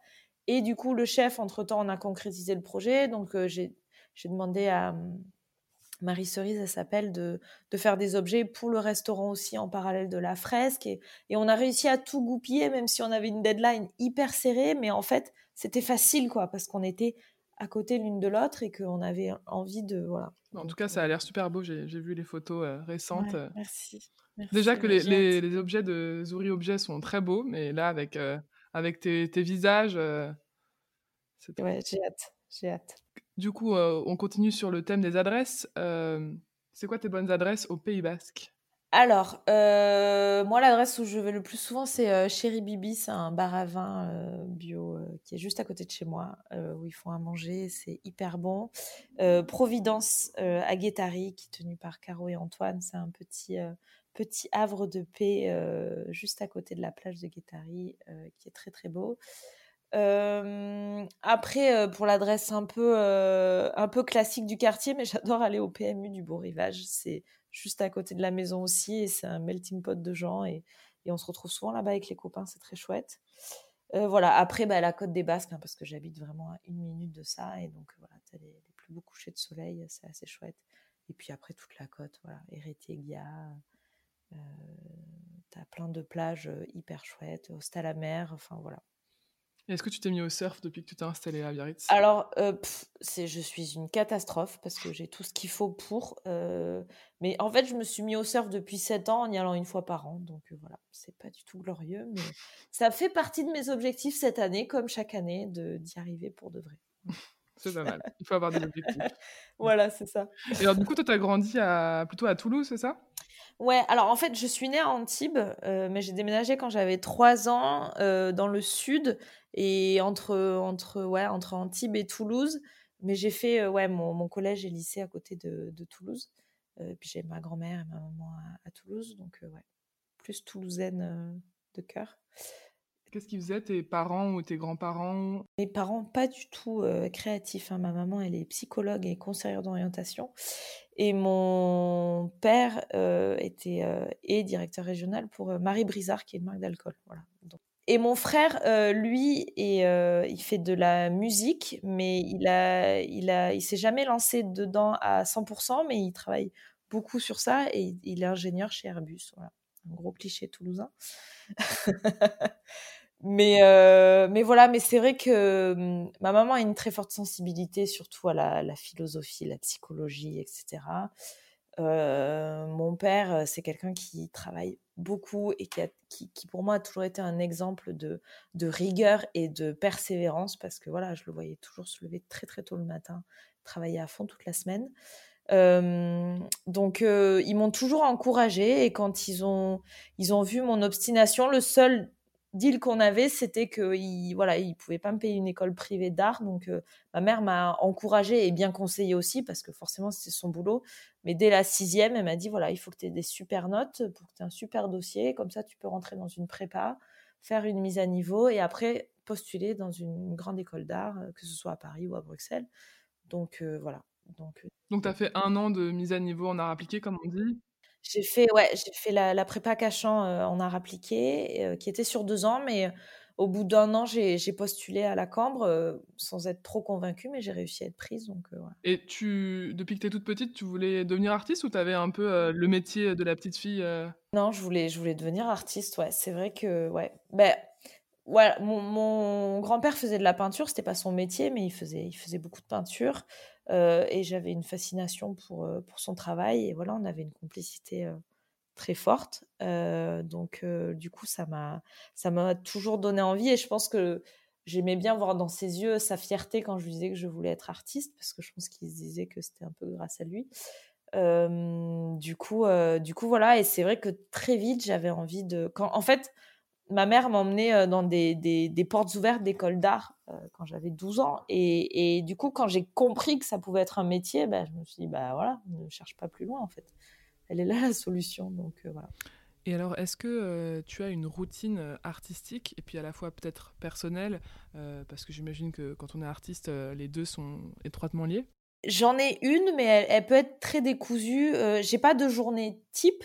et du coup le chef entre temps on a concrétisé le projet donc euh, j'ai demandé à hum, Marie Cerise, elle s'appelle, de, de, faire des objets pour le restaurant aussi en parallèle de la fresque. Et, et, on a réussi à tout goupiller, même si on avait une deadline hyper serrée. Mais en fait, c'était facile, quoi, parce qu'on était à côté l'une de l'autre et qu'on avait envie de voilà. En tout cas, ça a l'air super beau. J'ai vu les photos euh, récentes. merci, Déjà que les, les, objets de Zouri Objets sont très beaux, mais là, avec, euh, avec tes, tes visages. Euh, ouais, j'ai hâte. J'ai hâte. Du coup, on continue sur le thème des adresses. C'est quoi tes bonnes adresses au Pays Basque? Alors, euh, moi, l'adresse où je vais le plus souvent, c'est euh, Chéri. C'est un bar à vin euh, bio qui est juste à côté de chez moi, où ils font à manger. C'est hyper bon. Providence à Guétari, qui est tenu par Caro et Antoine. C'est un petit, petit havre de paix juste à côté de la plage de Guétari, qui est très, très beau. après, pour l'adresse un peu, un peu classique du quartier, mais j'adore aller au PMU du Beau Rivage. C'est juste à côté de la maison aussi. Et c'est un melting pot de gens. Et, on se retrouve souvent là-bas avec les copains. C'est très chouette. Euh, voilà. Après, bah, la côte des Basques, hein, parce que j'habite vraiment à une minute de ça. Et donc, voilà, tu as les, plus beaux couchers de soleil. C'est assez chouette. Et puis après, toute la côte, voilà. Eretegia. Euh, tu as plein de plages euh, hyper chouettes. Hostel à la mer. Enfin, voilà. Est-ce que tu t'es mis au surf depuis que tu t'es installé à Biarritz? Alors, euh, c'est, je suis une catastrophe parce que j'ai tout ce qu'il faut pour. Euh, mais en fait, je me suis mis au surf depuis 7 ans en y allant une fois par an. Donc euh, voilà, c'est pas du tout glorieux, mais ça fait partie de mes objectifs cette année, comme chaque année, de, d'y arriver pour de vrai. c'est pas mal. Il faut avoir des objectifs. voilà, c'est ça. Et alors, du coup, toi, tu as grandi à, plutôt à Toulouse, c'est ça? Ouais, alors en fait, je suis née à Antibes, mais j'ai déménagé quand j'avais 3 ans dans le sud et entre, entre, ouais, entre Antibes et Toulouse. Mais j'ai fait euh, ouais, mon, mon, collège et lycée à côté de, Toulouse. Euh, puis j'ai ma grand-mère et ma maman à, Toulouse. Donc, euh, ouais, plus toulousaine de cœur. Qu'est-ce qu'ils faisaient tes parents ou tes grands-parents? Mes parents, pas du tout créatifs. Hein. Ma maman, elle est psychologue et conseillère d'orientation. Et mon père était et directeur régional pour Marie Brizard, qui est une marque d'alcool. Voilà. Et mon frère, lui, il fait de la musique, mais il a, s'est jamais lancé dedans à 100%, mais il travaille beaucoup sur ça et il est ingénieur chez Airbus. Voilà, un gros cliché toulousain. mais, mais voilà, mais c'est vrai que mmh, ma maman a une très forte sensibilité, surtout à la, philosophie, la psychologie, etc. mon père, c'est quelqu'un qui travaille beaucoup et qui, qui, pour moi a toujours été un exemple de, de, rigueur et de persévérance parce que voilà, je le voyais toujours se lever très très tôt le matin, travailler à fond toute la semaine. Euh, donc euh, ils m'ont toujours encouragé et quand ils ont ils ont vu mon obstination, le seul deal qu'on avait, c'était qu'ils voilà, ils pouvaient pas me payer une école privée d'art. Donc, ma mère m'a encouragée et bien conseillée aussi, parce que forcément, c'était son boulot. Mais dès la sixième, elle m'a dit, voilà, il faut que tu aies des super notes pour que tu aies un super dossier. Comme ça, tu peux rentrer dans une prépa, faire une mise à niveau et après postuler dans une grande école d'art, que ce soit à Paris ou à Bruxelles. Donc, voilà. Donc, donc tu as fait un an de mise à niveau en art appliqué, comme on dit j'ai fait, ouais, j'ai fait la, la prépa cachant euh, en art appliqué, euh, qui était sur deux ans, mais euh, au bout d'un an, j'ai postulé à la Cambre sans être trop convaincue, mais j'ai réussi à être prise. Donc, Et tu, depuis que tu es toute petite, tu voulais devenir artiste ou tu avais un peu le métier de la petite fille Non, je voulais, je voulais devenir artiste, ouais. C'est vrai que, ouais. Ben, voilà, mon, mon grand-père faisait de la peinture, c'était pas son métier, mais il faisait, il faisait beaucoup de peinture. Euh, et j'avais une fascination pour, euh, pour son travail. Et voilà, on avait une complicité euh, très forte. donc, du coup, ça m'a, toujours donné envie. Et je pense que j'aimais bien voir dans ses yeux sa fierté quand je lui disais que je voulais être artiste, parce que je pense qu'il se disait que c'était un peu grâce à lui. du coup, du coup, voilà. Et c'est vrai que très vite, j'avais envie de. Quand, en fait, ma mère m'emmenait dans des, des, des, portes ouvertes d'école d'art quand j'avais 12 ans. Et, et, du coup, quand j'ai compris que ça pouvait être un métier, bah, je me suis dit, bah voilà, ne cherche pas plus loin en fait. Elle est là la solution. Donc voilà. Et alors, est-ce que tu as une routine artistique et puis à la fois peut-être personnelle Parce que j'imagine que quand on est artiste, les deux sont étroitement liés? J'en ai une, mais elle, elle, peut être très décousue. j'ai pas de journée type.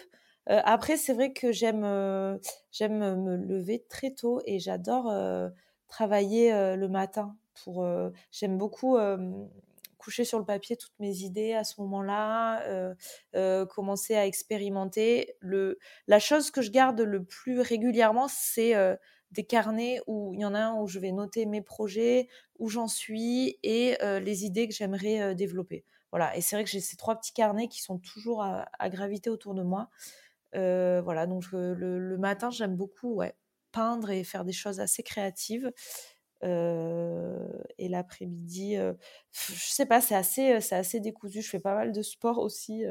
Euh, après, c'est vrai que j'aime euh, j'aime me lever très tôt et j'adore euh, travailler le matin. Pour j'aime beaucoup coucher sur le papier toutes mes idées à ce moment-là, commencer à expérimenter. Le, la chose que je garde le plus régulièrement, c'est des carnets où il y en a un où je vais noter mes projets, où j'en suis et les idées que j'aimerais développer. Voilà. Et c'est vrai que j'ai ces trois petits carnets qui sont toujours à graviter autour de moi. Euh, voilà, donc le, matin, j'aime beaucoup peindre et faire des choses assez créatives. Euh, et l'après-midi, euh, je sais pas, c'est assez, c'est assez décousu. Je fais pas mal de sport aussi,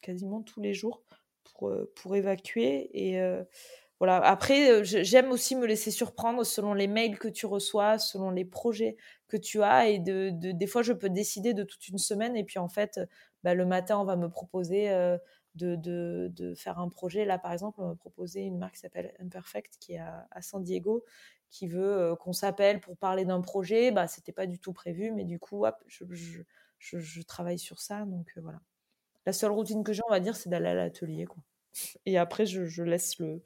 quasiment tous les jours, pour, pour évacuer. Et voilà. Après, j'aime aussi me laisser surprendre selon les mails que tu reçois, selon les projets que tu as. Et de, des fois, je peux décider de toute une semaine. Et puis, en fait, bah, le matin, on va me proposer de, de, de, faire un projet. Là, par exemple, on m'a proposé une marque qui s'appelle Imperfect, qui est à, San Diego, qui veut euh, qu'on s'appelle pour parler d'un projet. Bah, c'était pas du tout prévu, mais du coup, hop, je, je, je, travaille sur ça. Donc euh, voilà. La seule routine que j'ai, on va dire, c'est d'aller à l'atelier. Quoi. Et après, je, laisse le,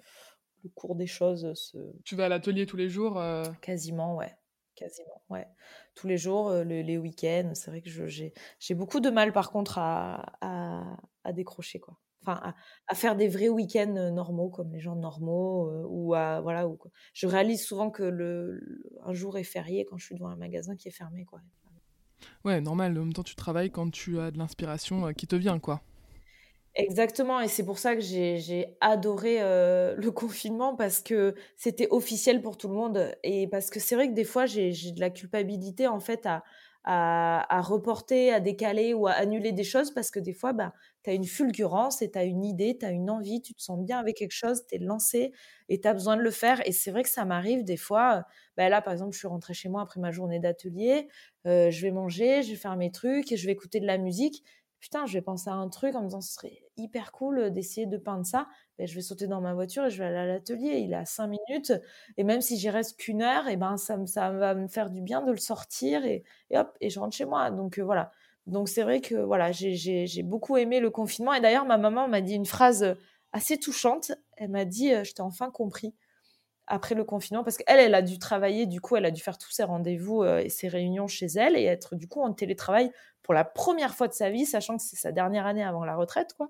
le, cours des choses se... Tu vas à l'atelier tous les jours euh Quasiment, ouais. Quasiment, ouais. Tous les jours, les week-ends. C'est vrai que j'ai beaucoup de mal, par contre, à, décrocher, quoi. Enfin, à, faire des vrais week-ends euh, normaux, comme les gens normaux, euh, ou à, voilà, je réalise souvent que le, un jour est férié quand je suis devant un magasin qui est fermé, quoi. Ouais, normal. En même temps, tu travailles quand tu as de l'inspiration euh, qui te vient, quoi. Exactement, et c'est pour ça que j'ai adoré le confinement parce que c'était officiel pour tout le monde et parce que c'est vrai que des fois j'ai de la culpabilité en fait à, reporter, à décaler ou à annuler des choses parce que des fois, bah, tu as une fulgurance et tu as une idée, tu as une envie, tu te sens bien avec quelque chose, tu es lancé et tu as besoin de le faire. Et c'est vrai que ça m'arrive des fois. Bah là, par exemple, je suis rentrée chez moi après ma journée d'atelier, euh, je vais manger, je vais faire mes trucs et je vais écouter de la musique. Putain, je vais penser à un truc en me disant, ce serait hyper cool d'essayer de peindre ça. Ben, je vais sauter dans ma voiture et je vais aller à l'atelier. Il est à cinq minutes. Et même si j'y reste qu'une heure, et ben, ça, ça va me faire du bien de le sortir et, hop, et je rentre chez moi. Donc, voilà. Donc, c'est vrai que voilà, j'ai beaucoup aimé le confinement. Et d'ailleurs, ma maman m'a dit une phrase assez touchante. Elle m'a dit, je t'ai enfin compris après le confinement parce qu'elle, elle a dû travailler, du coup, elle a dû faire tous ses rendez-vous euh, et ses réunions chez elle et être du coup en télétravail pour la première fois de sa vie, sachant que c'est sa dernière année avant la retraite, quoi.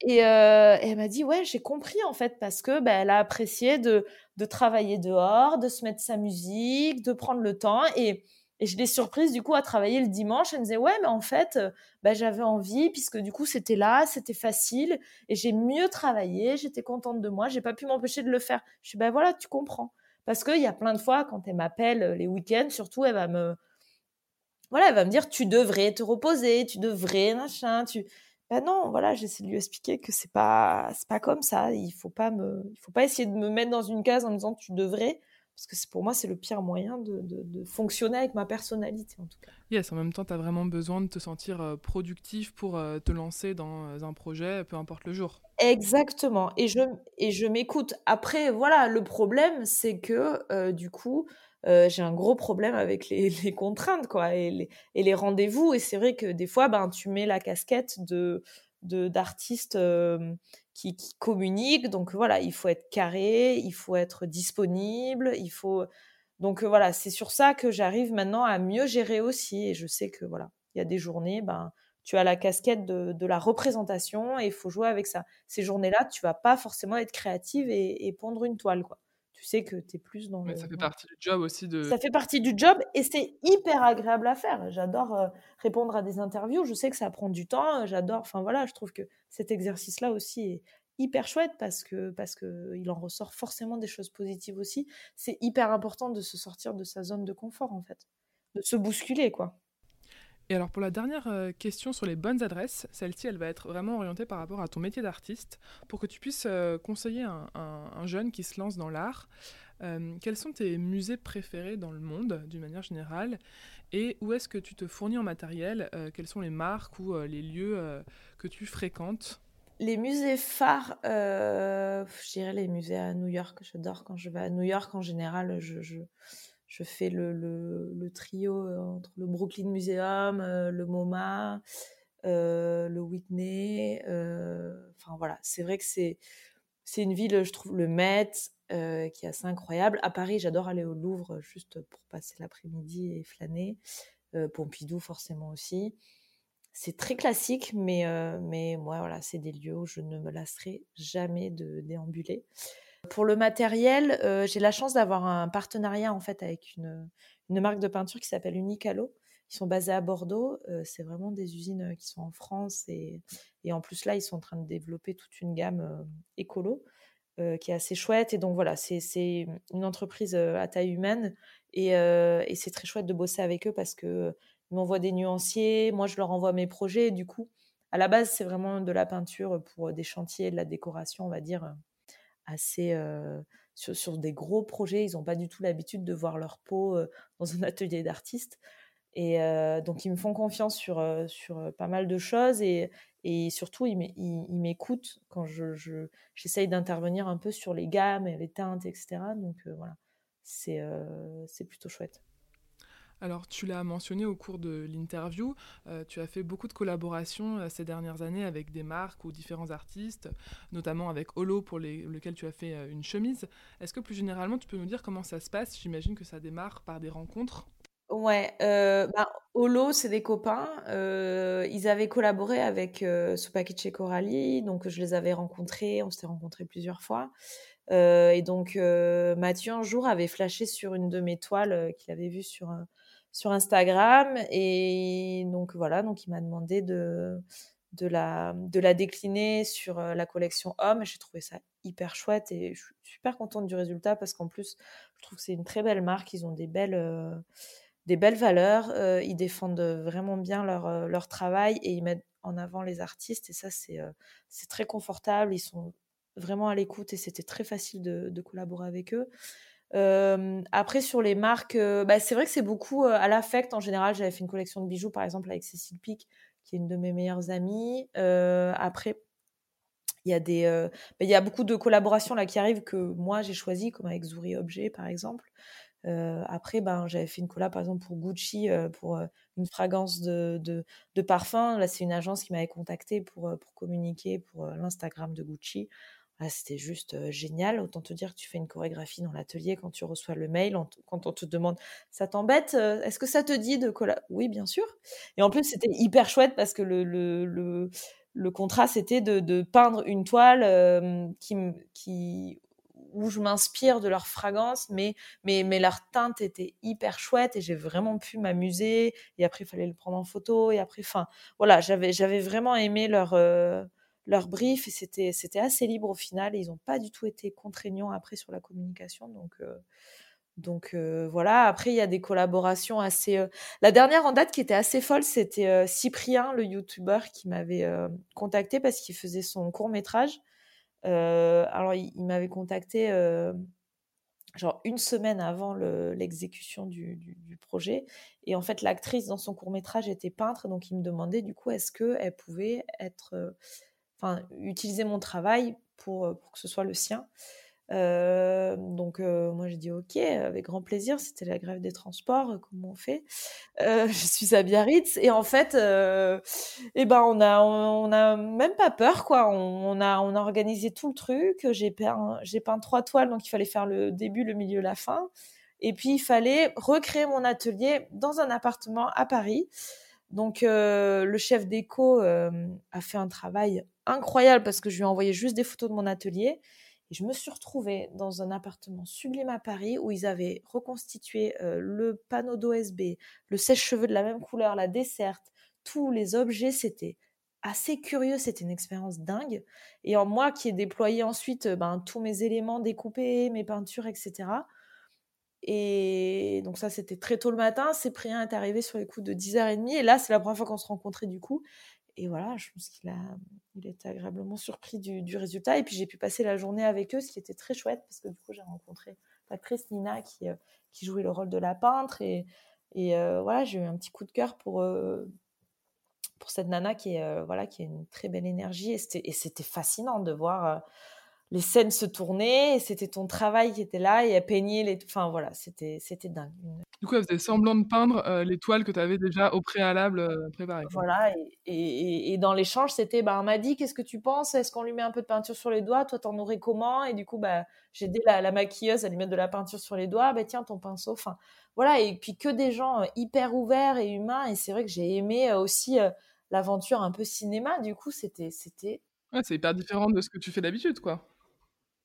Et, euh, elle m'a dit, ouais, j'ai compris en fait, parce que bah, elle a apprécié de, de travailler dehors, de se mettre sa musique, de prendre le temps. Et, et je l'ai surprise du coup à travailler le dimanche. Elle me disait ouais, mais en fait, euh, bah, j'avais envie puisque du coup c'était là, c'était facile et j'ai mieux travaillé. J'étais contente de moi. J'ai pas pu m'empêcher de le faire. Je suis bah voilà, tu comprends. Parce qu'il y a plein de fois quand elle m'appelle euh, les week-ends, surtout, elle va me voilà, elle va me dire tu devrais te reposer, tu devrais machin, tu ben non, voilà, j'essaie de lui expliquer que c'est pas c'est pas comme ça. Il faut pas me, il faut pas essayer de me mettre dans une case en me disant tu devrais parce que pour moi, c'est le pire moyen de, fonctionner avec ma personnalité, en tout cas. Yes, en même temps, tu as vraiment besoin de te sentir euh, productif pour euh, te lancer dans euh, un projet, peu importe le jour. Exactement. Et je, et je m'écoute. Après, voilà, le problème, c'est que, du coup, j'ai un gros problème avec les, contraintes, quoi, et les, et les rendez-vous. Et c'est vrai que des fois, ben, tu mets la casquette de d'artistes qui, communiquent. Donc voilà, il faut être carré, il faut être disponible, il faut. Donc voilà, c'est sur ça que j'arrive maintenant à mieux gérer aussi. Et je sais que voilà, il y a des journées, ben tu as la casquette de, la représentation et il faut jouer avec ça. Ces journées-là, tu vas pas forcément être créative et, et pondre une toile, quoi tu sais que tu es plus dans Mais ça fait partie du job aussi de... Ça fait partie du job et c'est hyper agréable à faire. J'adore euh, répondre à des interviews. Je sais que ça prend du temps. J'adore... Enfin voilà, je trouve que cet exercice-là aussi est hyper chouette parce que parce que il en ressort forcément des choses positives aussi. C'est hyper important de se sortir de sa zone de confort en fait, de se bousculer quoi. Et alors pour la dernière euh, question sur les bonnes adresses, celle-ci elle va être vraiment orientée par rapport à ton métier d'artiste, pour que tu puisses euh, conseiller un, jeune qui se lance dans l'art. Euh, quels sont tes musées préférés dans le monde d'une manière générale? Et où est-ce que tu te fournis en matériel? Quelles sont les marques ou les lieux que tu fréquentes? Les musées phares, je dirais les musées à New York. J'adore quand je vais à New York en général. je, fais le, le, trio euh, entre le Brooklyn Museum, euh, le MoMA, euh, le Whitney. Enfin voilà, c'est vrai que c'est c'est une ville, je trouve, le Met, qui est assez incroyable. À Paris, j'adore aller au Louvre juste pour passer l'après-midi et flâner. Pompidou, forcément aussi. C'est très classique, mais, mais moi, voilà, c'est des lieux où je ne me lasserai jamais de déambuler. Pour le matériel, euh, j'ai la chance d'avoir un partenariat en fait avec une, marque de peinture qui s'appelle Unicalo. Ils sont basés à Bordeaux. Euh, c'est vraiment des usines euh, qui sont en France et, en plus là, ils sont en train de développer toute une gamme écolo qui est assez chouette. Et donc voilà, c'est une entreprise à taille humaine et, c'est très chouette de bosser avec eux parce que ils m'envoient des nuanciers, moi je leur envoie mes projets. du coup, à la base, c'est vraiment de la peinture pour des chantiers, de la décoration, on va dire assez sur, des gros projets. Ils n'ont pas du tout l'habitude de voir leur peau dans un atelier d'artiste. Et donc, ils me font confiance sur, sur pas mal de choses et, et surtout, ils m'écoutent quand je, j'essaye d'intervenir un peu sur les gammes et les teintes, etc. Donc, voilà, c'est, c'est plutôt chouette. Alors, tu l'as mentionné au cours de l'interview, euh, tu as fait beaucoup de collaborations euh, ces dernières années avec des marques ou différents artistes, notamment avec Holo pour lequel tu as fait euh, une chemise. Est-ce que plus généralement, tu peux nous dire comment ça se passe? J'imagine que ça démarre par des rencontres. Ouais, bah, Holo, c'est des copains. ils avaient collaboré avec et Coralie, donc je les avais rencontrés, on s'était rencontrés plusieurs fois. et donc Mathieu un jour avait flashé sur une de mes toiles qu'il avait vue sur sur Instagram. Et donc voilà, donc il m'a demandé de, de, la, de la décliner sur euh, la collection homme. J'ai trouvé ça hyper chouette et je suis super contente du résultat parce qu'en plus, je trouve que c'est une très belle marque. Ils ont des belles, euh, des belles valeurs. Euh, ils défendent vraiment bien leur, leur travail et ils mettent en avant les artistes. Et ça, c'est c'est très confortable. Ils sont vraiment à l'écoute et c'était très facile de, de collaborer avec eux après, sur les marques, bah, c'est vrai que c'est beaucoup à l'affect en général. J'avais fait une collection de bijoux, par exemple, avec Cécile Pic, qui est une de mes meilleures amies. après, il y a des, bah, y a beaucoup de collaborations là qui arrivent que moi j'ai choisi, comme avec Zouri Objet par exemple. après, ben, j'avais fait une collab par exemple pour Gucci, pour une fragrance de, de, parfum. Là, c'est une agence qui m'avait contacté pour, pour communiquer pour l'Instagram de Gucci. Ah, c'était juste génial. Autant te dire que tu fais une chorégraphie dans l'atelier quand tu reçois le mail, quand on te demande ça t'embête, est-ce que ça te dit de colla? Oui, bien sûr. Et en plus, c'était hyper chouette parce que le, le, le, contrat, c'était de, de, peindre une toile qui, qui, où je m'inspire de leur fragrance, mais, mais, mais leur teinte était hyper chouette et j'ai vraiment pu m'amuser. Et après, il fallait le prendre en photo. Et après, enfin, voilà, j'avais, j'avais vraiment aimé leur leur brief et c'était c'était assez libre au final ils n'ont pas du tout été contraignants après sur la communication. Donc euh, donc euh, voilà. Après il y a des collaborations assez euh, la dernière en date qui était assez folle c'était Cyprien le youtubeur qui m'avait contacté parce qu'il faisait son court métrage. Alors il, m'avait contacté genre une semaine avant l'exécution du, du, projet. Et en fait, l'actrice dans son court métrage était peintre, donc il me demandait du coup est-ce qu'elle pouvait être enfin, utiliser mon travail pour, euh, pour que ce soit le sien. Euh, donc euh, moi j'ai dit ok avec grand plaisir c'était la grève des transports comment on fait? Je suis à Biarritz et en fait eh ben on a on, a même pas peur quoi. On, a on a organisé tout le truc. J'ai peint j'ai peint trois toiles donc il fallait faire le début le milieu la fin. Et puis il fallait recréer mon atelier dans un appartement à Paris. Donc le chef d'éco a fait un travail incroyable parce que je lui ai envoyé juste des photos de mon atelier. Et je me suis retrouvée dans un appartement sublime à Paris où ils avaient reconstitué euh, le panneau d'OSB, le sèche-cheveux de la même couleur, la desserte, tous les objets. C'était assez curieux, c'était une expérience dingue. Et en moi qui ai déployé ensuite euh, ben, tous mes éléments découpés, mes peintures, etc. Et donc ça, c'était très tôt le matin. Cyprien est arrivé sur les coups de 10h30. Et là, c'est la première fois qu'on se rencontrait du coup et voilà, je pense qu'il a, il agréablement surpris du, résultat. Et puis j'ai pu passer la journée avec eux, ce qui était très chouette parce que du coup j'ai rencontré l'actrice Nina qui, euh, qui jouait le rôle de la peintre et, et euh, voilà, j'ai eu un petit coup de cœur pour euh, pour cette nana qui est voilà qui a une très belle énergie et c'était fascinant de voir les scènes se tournaient, et c'était ton travail qui était là, et elle peignait les... Enfin voilà, c'était, c'était dingue. Du coup, elle faisait semblant de peindre euh, les toiles que tu avais déjà au préalable euh, préparées. Voilà, et, et, et dans l'échange, c'était, bah, on m'a dit, qu'est-ce que tu penses? Est-ce qu'on lui met un peu de peinture sur les doigts? Toi, t'en aurais comment? Et du coup, bah, j'ai aidé la, la, maquilleuse à lui mettre de la peinture sur les doigts. Bah, tiens, ton pinceau. Enfin, voilà, et puis que des gens euh, hyper ouverts et humains, et c'est vrai que j'ai aimé aussi l'aventure un peu cinéma, du coup, c'était... c'était... Ouais, c'est hyper différent de ce que tu fais d'habitude, quoi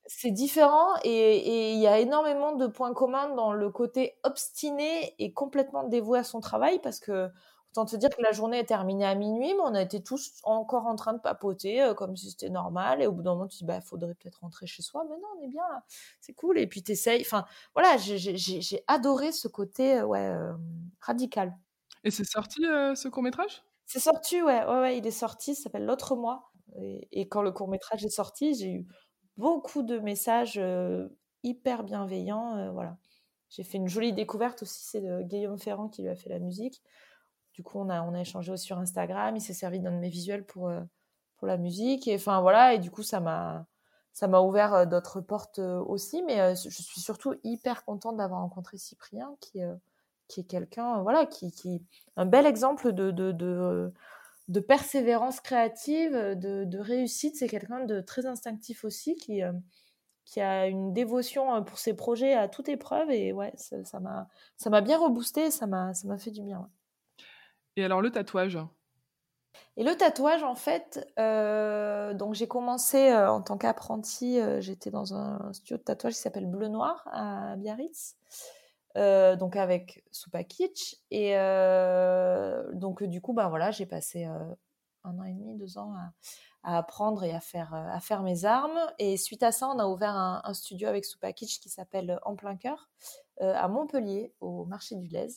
c'est différent et il y a énormément de points communs dans le côté obstiné et complètement dévoué à son travail parce que autant te dire que la journée est terminée à minuit, mais on a été tous encore en train de papoter euh, comme si c'était normal et au bout d'un moment tu te dis bah faudrait peut-être rentrer chez soi, mais non on est bien là, c'est cool et puis t'essayes. Enfin voilà, j'ai adoré ce côté euh, ouais euh, radical. Et c'est sorti ce court métrage C'est sorti ouais, ouais, ouais il est sorti, ça s'appelle l'autre mois. et quand le court métrage est sorti, j'ai eu beaucoup de messages hyper bienveillants. voilà. J'ai fait une jolie découverte aussi, c'est de Guillaume Ferrand qui lui a fait la musique. Du coup, on a, on a échangé aussi sur Instagram. Il s'est servi d'un de mes visuels pour, pour la musique. Et voilà. Et du coup, ça m'a, ça m'a ouvert d'autres portes aussi. Mais je suis surtout hyper contente d'avoir rencontré Cyprien, qui, qui est quelqu'un, voilà, qui, qui, un bel exemple de, de de persévérance créative, de, réussite. C'est quelqu'un de très instinctif aussi qui, euh, qui a une dévotion euh, pour ses projets à toute épreuve. Et ouais, ça m'a ça m'a bien reboosté, ça m'a ça m'a fait du bien. Et alors le tatouage? Et le tatouage, en fait, euh, donc j'ai commencé en tant qu'apprenti, j'étais dans un studio de tatouage qui s'appelle Bleu Noir à Biarritz. Euh, donc avec Supakic. Et euh, donc, du coup, ben voilà, j'ai passé euh, un an et demi, deux ans à, apprendre et à faire, à faire mes armes. Et suite à ça, on a ouvert un, studio avec Supakic qui s'appelle En plein cœur à Montpellier, au marché du Lez.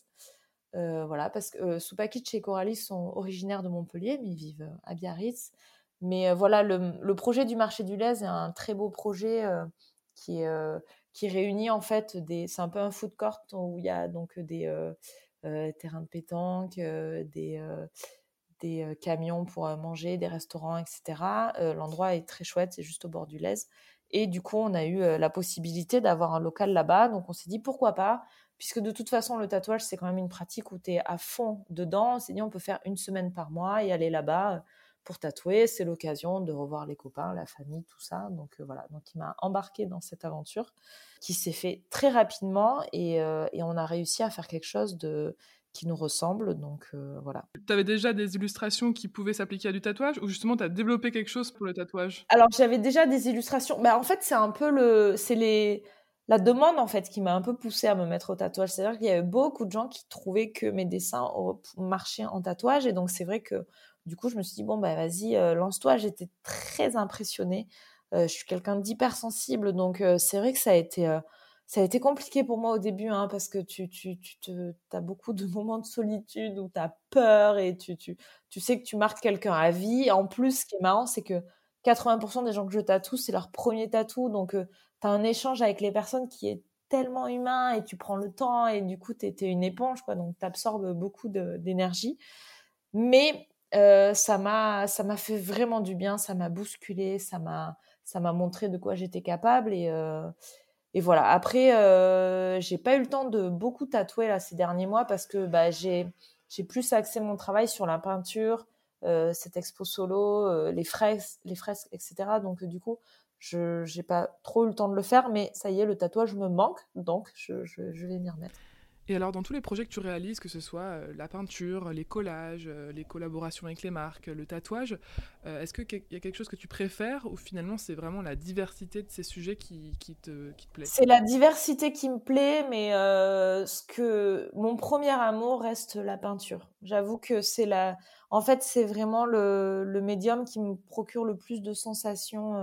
voilà, parce que Supakic et Coralie sont originaires de Montpellier, mais ils vivent à Biarritz. Mais voilà, le, le, projet du marché du Lez est un très beau projet qui est qui réunit en fait des. C'est un peu un food court où il y a donc des euh, euh, terrains de pétanque, euh, des, des camions pour manger, des restaurants, etc. L'endroit est très chouette, c'est juste au bord du Lez. Et du coup, on a eu la possibilité d'avoir un local là-bas. Donc, on s'est dit pourquoi pas, puisque de toute façon, le tatouage, c'est quand même une pratique où tu es à fond dedans. On s'est dit, on peut faire une semaine par mois et aller là-bas pour tatouer. C'est l'occasion de revoir les copains, la famille, tout ça. Donc, voilà. Donc, il m'a embarqué dans cette aventure qui s'est fait très rapidement et, et, on a réussi à faire quelque chose de qui nous ressemble. Donc euh, voilà. Tu avais déjà des illustrations qui pouvaient s'appliquer à du tatouage ou justement tu as développé quelque chose pour le tatouage? Alors j'avais déjà des illustrations. Bah, en fait, c'est un peu le. C'est les. La demande en fait qui m'a un peu poussée à me mettre au tatouage. C'est-à-dire qu'il y avait beaucoup de gens qui trouvaient que mes dessins marchaient en tatouage. Et donc c'est vrai que du coup, je me suis dit, bon, bah vas-y, euh, lance-toi. J'étais très impressionnée. Euh, je suis quelqu'un d'hypersensible. Donc c'est vrai que ça a été compliqué pour moi au début, hein, parce que tu, tu, as beaucoup de moments de solitude où tu as peur et tu, sais que tu marques quelqu'un à vie. En plus, ce qui est marrant, c'est que 80% des gens que je tatoue, c'est leur premier tatou. Donc, euh, tu as un échange avec les personnes qui est tellement humain et tu prends le temps et du coup, tu es, une éponge, quoi. Donc, tu absorbes beaucoup d'énergie. Mais euh, ça m'a fait vraiment du bien, ça m'a bousculé, ça m'a montré de quoi j'étais capable et. Euh, et voilà. Après, euh, j'ai pas eu le temps de beaucoup tatouer là ces derniers mois parce que bah, j'ai j'ai plus axé mon travail sur la peinture, cette expo solo, les fresques, les fresques, etc. Donc du coup, je n'ai pas trop eu le temps de le faire, mais ça y est, le tatouage me manque, donc je, je vais m'y remettre. Et alors, dans tous les projets que tu réalises, que ce soit euh, la peinture, les collages, euh, les collaborations avec les marques, le tatouage, euh, est-ce qu'il y a quelque chose que tu préfères ou finalement c'est vraiment la diversité de ces sujets qui, te, plaît? C'est la diversité qui me plaît, mais ce que mon premier amour reste la peinture. J'avoue que c'est la. En fait, c'est vraiment le, médium qui me procure le plus de sensations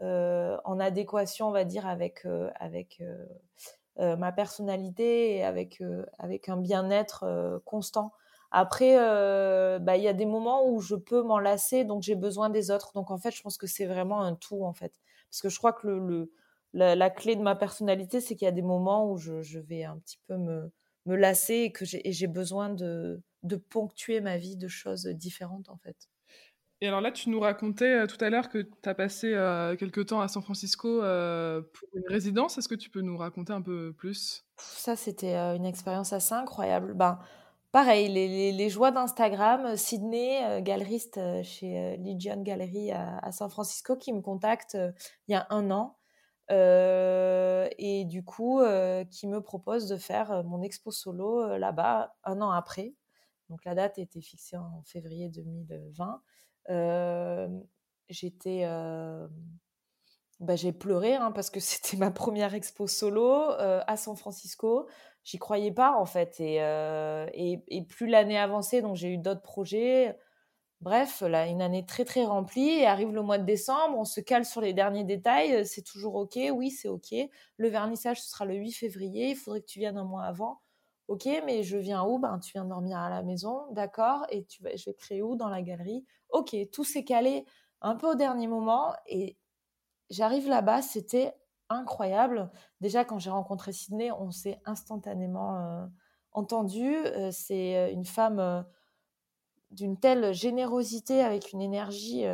en adéquation, on va dire, avec. avec ma personnalité avec, euh, avec un bien-être euh, constant. Après, bah, il y a des moments où je peux m'en lasser, donc j'ai besoin des autres. Donc en fait, je pense que c'est vraiment un tout en fait. Parce que je crois que le, la, clé de ma personnalité, c'est qu'il y a des moments où je, je, vais un petit peu me, me lasser et que j'ai besoin de, de ponctuer ma vie de choses différentes en fait. Et alors là, tu nous racontais euh, tout à l'heure que tu as passé euh, quelques temps à San Francisco euh, pour une résidence. Est-ce que tu peux nous raconter un peu plus? Ça, c'était une expérience assez incroyable. Ben, pareil, les, joies d'Instagram, Sydney, galeriste chez Legion Gallery à, à, San Francisco, qui me contacte il y a un an. et du coup, qui me propose de faire mon expo solo là-bas un an après. Donc la date était fixée en février 2020 j'étais bah, j'ai pleuré hein, parce que c'était ma première expo solo à San Francisco. J'y croyais pas en fait. Et, et, et plus l'année avançait, donc j'ai eu d'autres projets. Bref, là, une année très très remplie. Et arrive le mois de décembre, on se cale sur les derniers détails. C'est toujours OK, oui, c'est OK. Le vernissage, ce sera le 8 février. Il faudrait que tu viennes un mois avant. Ok, mais je viens où? Ben, tu viens dormir à la maison, d'accord. Et tu vas, je vais créer où Dans la galerie? Ok, tout s'est calé un peu au dernier moment. Et j'arrive là-bas, c'était incroyable. Déjà, quand j'ai rencontré Sydney, on s'est instantanément euh, entendu. Euh, c'est euh, une femme d'une telle générosité, avec une énergie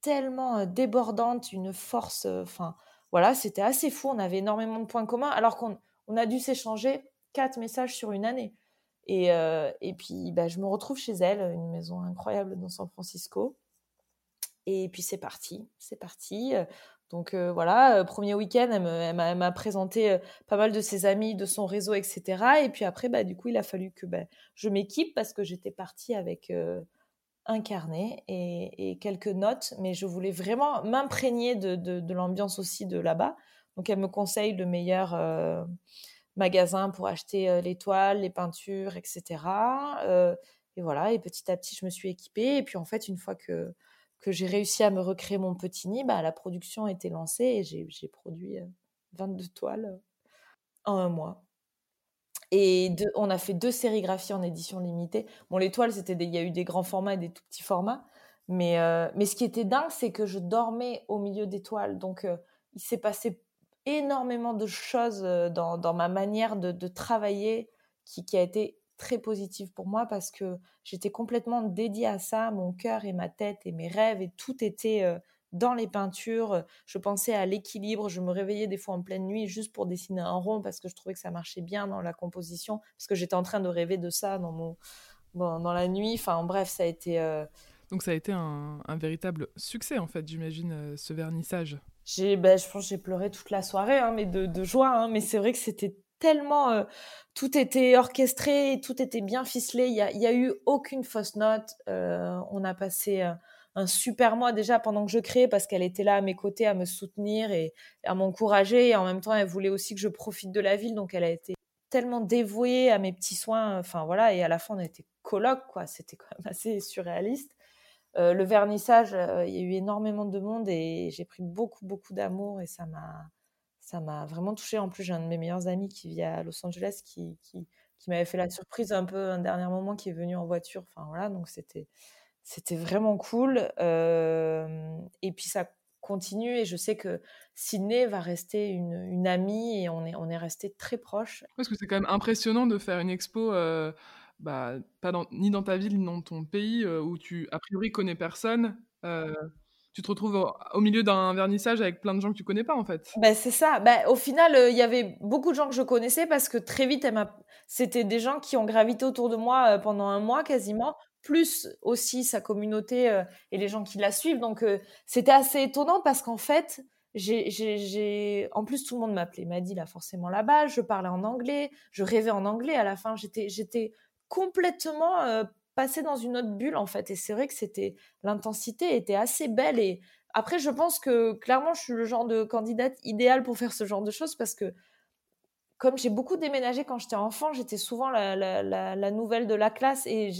tellement débordante, une force. Enfin, voilà, c'était assez fou. On avait énormément de points communs, alors qu'on on a dû s'échanger quatre messages sur une année. Et, euh, et puis, bah, je me retrouve chez elle, une maison incroyable dans San Francisco. Et puis, c'est parti, c'est parti. Donc euh, voilà, euh, premier week-end, elle m'a présenté pas mal de ses amis, de son réseau, etc. Et puis après, bah, du coup, il a fallu que bah, je m'équipe parce que j'étais partie avec un carnet et, quelques notes, mais je voulais vraiment m'imprégner de, de, de l'ambiance aussi de là-bas. Donc elle me conseille le meilleur magasin pour acheter les toiles, les peintures, etc. et voilà, et petit à petit, je me suis équipée. Et puis en fait, une fois que, que j'ai réussi à me recréer mon petit nid, bah, la production a été lancée et j'ai produit 22 toiles en un mois. Et on a fait deux sérigraphies en édition limitée. Bon, les toiles, c'était il y a eu des grands formats et des tout petits formats. Mais, mais ce qui était dingue, c'est que je dormais au milieu des toiles. Donc, il s'est passé énormément de choses dans, dans ma manière de, de travailler qui, qui, a été très positive pour moi parce que j'étais complètement dédiée à ça, mon cœur et ma tête et mes rêves et tout était dans les peintures. Je pensais à l'équilibre, je me réveillais des fois en pleine nuit juste pour dessiner un rond parce que je trouvais que ça marchait bien dans la composition, parce que j'étais en train de rêver de ça dans, mon, dans, la nuit. Enfin bref, ça a été... Donc ça a été un, véritable succès en fait, j'imagine, ce vernissage. J'ai, ben, je pense j'ai pleuré toute la soirée, hein, mais de, joie. Hein, mais c'est vrai que c'était tellement euh, tout était orchestré, tout était bien ficelé. Il y a, y a eu aucune fausse note. Euh, on a passé euh, un super mois déjà pendant que je créais parce qu'elle était là à mes côtés à me soutenir et à m'encourager. Et en même temps, elle voulait aussi que je profite de la ville, donc elle a été tellement dévouée à mes petits soins. Enfin voilà, et à la fin, on a été coloc, quoi. C'était quand même assez surréaliste. Le vernissage, il y a eu énormément de monde et j'ai pris beaucoup, beaucoup d'amour et ça m'a ça m'a vraiment touchée. En plus, j'ai un de mes meilleurs amis qui vit à Los Angeles qui, qui, m'avait fait la surprise un peu un dernier moment, qui est venu en voiture. Enfin voilà, donc c'était c'était vraiment cool. et puis ça continue et je sais que Sydney va rester une, une amie et on est, on est resté très proches. Parce que c'est quand même impressionnant de faire une expo, bah, pas ni dans ta ville ni dans ton pays où tu a priori connais personne tu te retrouves au, milieu d'un vernissage avec plein de gens que tu connais pas en fait. Ben, c'est ça. Ben, au final, euh, il y avait beaucoup de gens que je connaissais parce que très vite, c'était des gens qui ont gravité autour de moi euh, pendant un mois quasiment, plus aussi sa communauté euh, et les gens qui la suivent. Donc c'était assez étonnant parce qu'en fait, j'ai, en plus tout le monde m'appelait m'a dit là forcément là-bas. Je parlais en anglais, je rêvais en anglais. À la fin, j'étais, j'étais complètement passer dans une autre bulle en fait. Et c'est vrai que c'était l'intensité était assez belle. Et après, je pense que clairement, je suis le genre de candidate idéale pour faire ce genre de choses parce que comme j'ai beaucoup déménagé quand j'étais enfant, j'étais souvent la, la, nouvelle de la classe et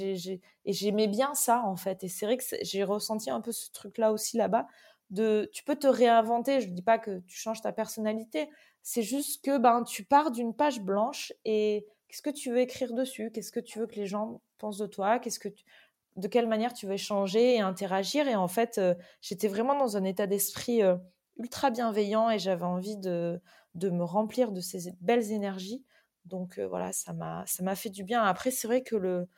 j'aimais bien ça en fait. Et c'est vrai que j'ai ressenti un peu ce truc-là aussi là-bas. De, tu peux te réinventer. Je ne dis pas que tu changes ta personnalité. C'est juste que ben tu pars d'une page blanche et qu'est-ce que tu veux écrire dessus? Qu'est-ce que tu veux que les gens pensent de toi? Qu'est-ce que de quelle manière tu veux échanger et interagir? Et en fait, j'étais vraiment dans un état d'esprit ultra bienveillant et j'avais envie de, de me remplir de ces belles énergies. Donc voilà, ça m'a ça m'a fait du bien. Après, c'est vrai que le,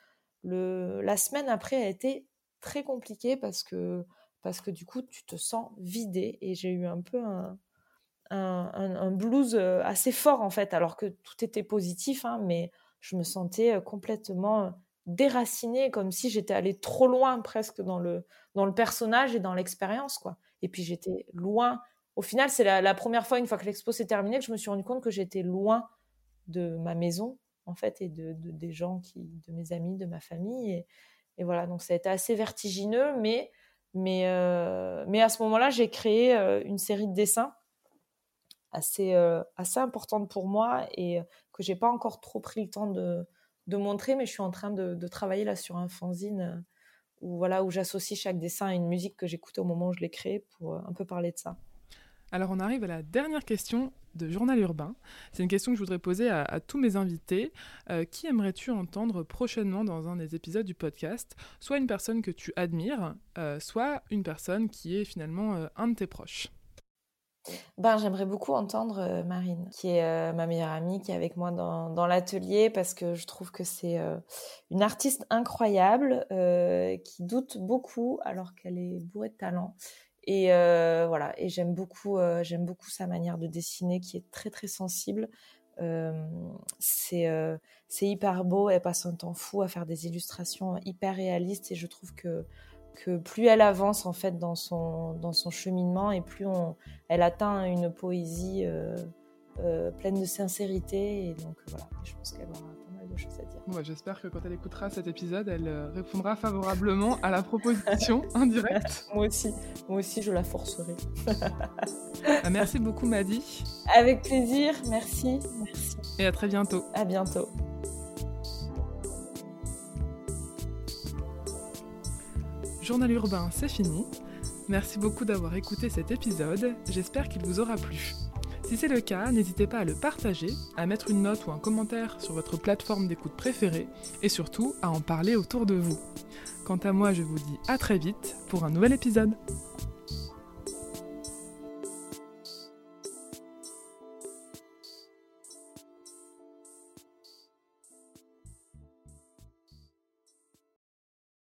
le la semaine après a été très compliquée parce que parce que du coup, tu te sens vidé et j'ai eu un peu un, un, blues euh, assez fort en fait, alors que tout était positif, hein, mais je me sentais euh, complètement euh, déracinée, comme si j'étais allée trop loin presque dans le, dans le personnage et dans l'expérience. quoi. Et puis j'étais loin. Au final, c'est la, première fois, une fois que l'expo s'est terminée, que je me suis rendu compte que j'étais loin de ma maison, en fait, et de, des gens, qui, de mes amis, de ma famille. Et, voilà, donc ça a été assez vertigineux, mais, mais, mais à ce moment-là, j'ai créé une série de dessins assez, euh, assez importante pour moi et euh, que j'ai pas encore trop pris le temps de, de montrer, mais je suis en train de, de travailler là sur un fanzine euh, où, voilà, où j'associe chaque dessin à une musique que j'écoutais au moment où je l'ai créé pour un peu parler de ça. Alors on arrive à la dernière question de Journal Urbain. C'est une question que je voudrais poser à, tous mes invités. qui aimerais-tu entendre prochainement dans un des épisodes du podcast? Soit une personne que tu admires, soit une personne qui est finalement un de tes proches. Ben, j'aimerais beaucoup entendre euh, Marine, qui est euh, ma meilleure amie, qui est avec moi dans, l'atelier, parce que je trouve que c'est euh, une artiste incroyable, qui doute beaucoup alors qu'elle est bourrée de talent. Et voilà, et j'aime beaucoup, j'aime beaucoup sa manière de dessiner, qui est très très sensible. c'est hyper beau, elle passe un temps fou à faire des illustrations hyper réalistes, et je trouve que que plus elle avance en fait dans son, dans son cheminement et plus on, elle atteint une poésie euh, euh, pleine de sincérité. Et donc voilà, je pense qu'elle aura pas mal de choses à dire. Bah, j'espère que quand elle écoutera cet épisode, elle euh, répondra favorablement à la proposition indirecte. moi aussi, moi aussi, je la forcerai. Ah, merci beaucoup, Maddy. Avec plaisir, merci, merci. Et à très bientôt. À bientôt. Journal urbain, c'est fini. Merci beaucoup d'avoir écouté cet épisode, j'espère qu'il vous aura plu. Si c'est le cas, n'hésitez pas à le partager, à mettre une note ou un commentaire sur votre plateforme d'écoute préférée et surtout à en parler autour de vous. Quant à moi, je vous dis à très vite pour un nouvel épisode.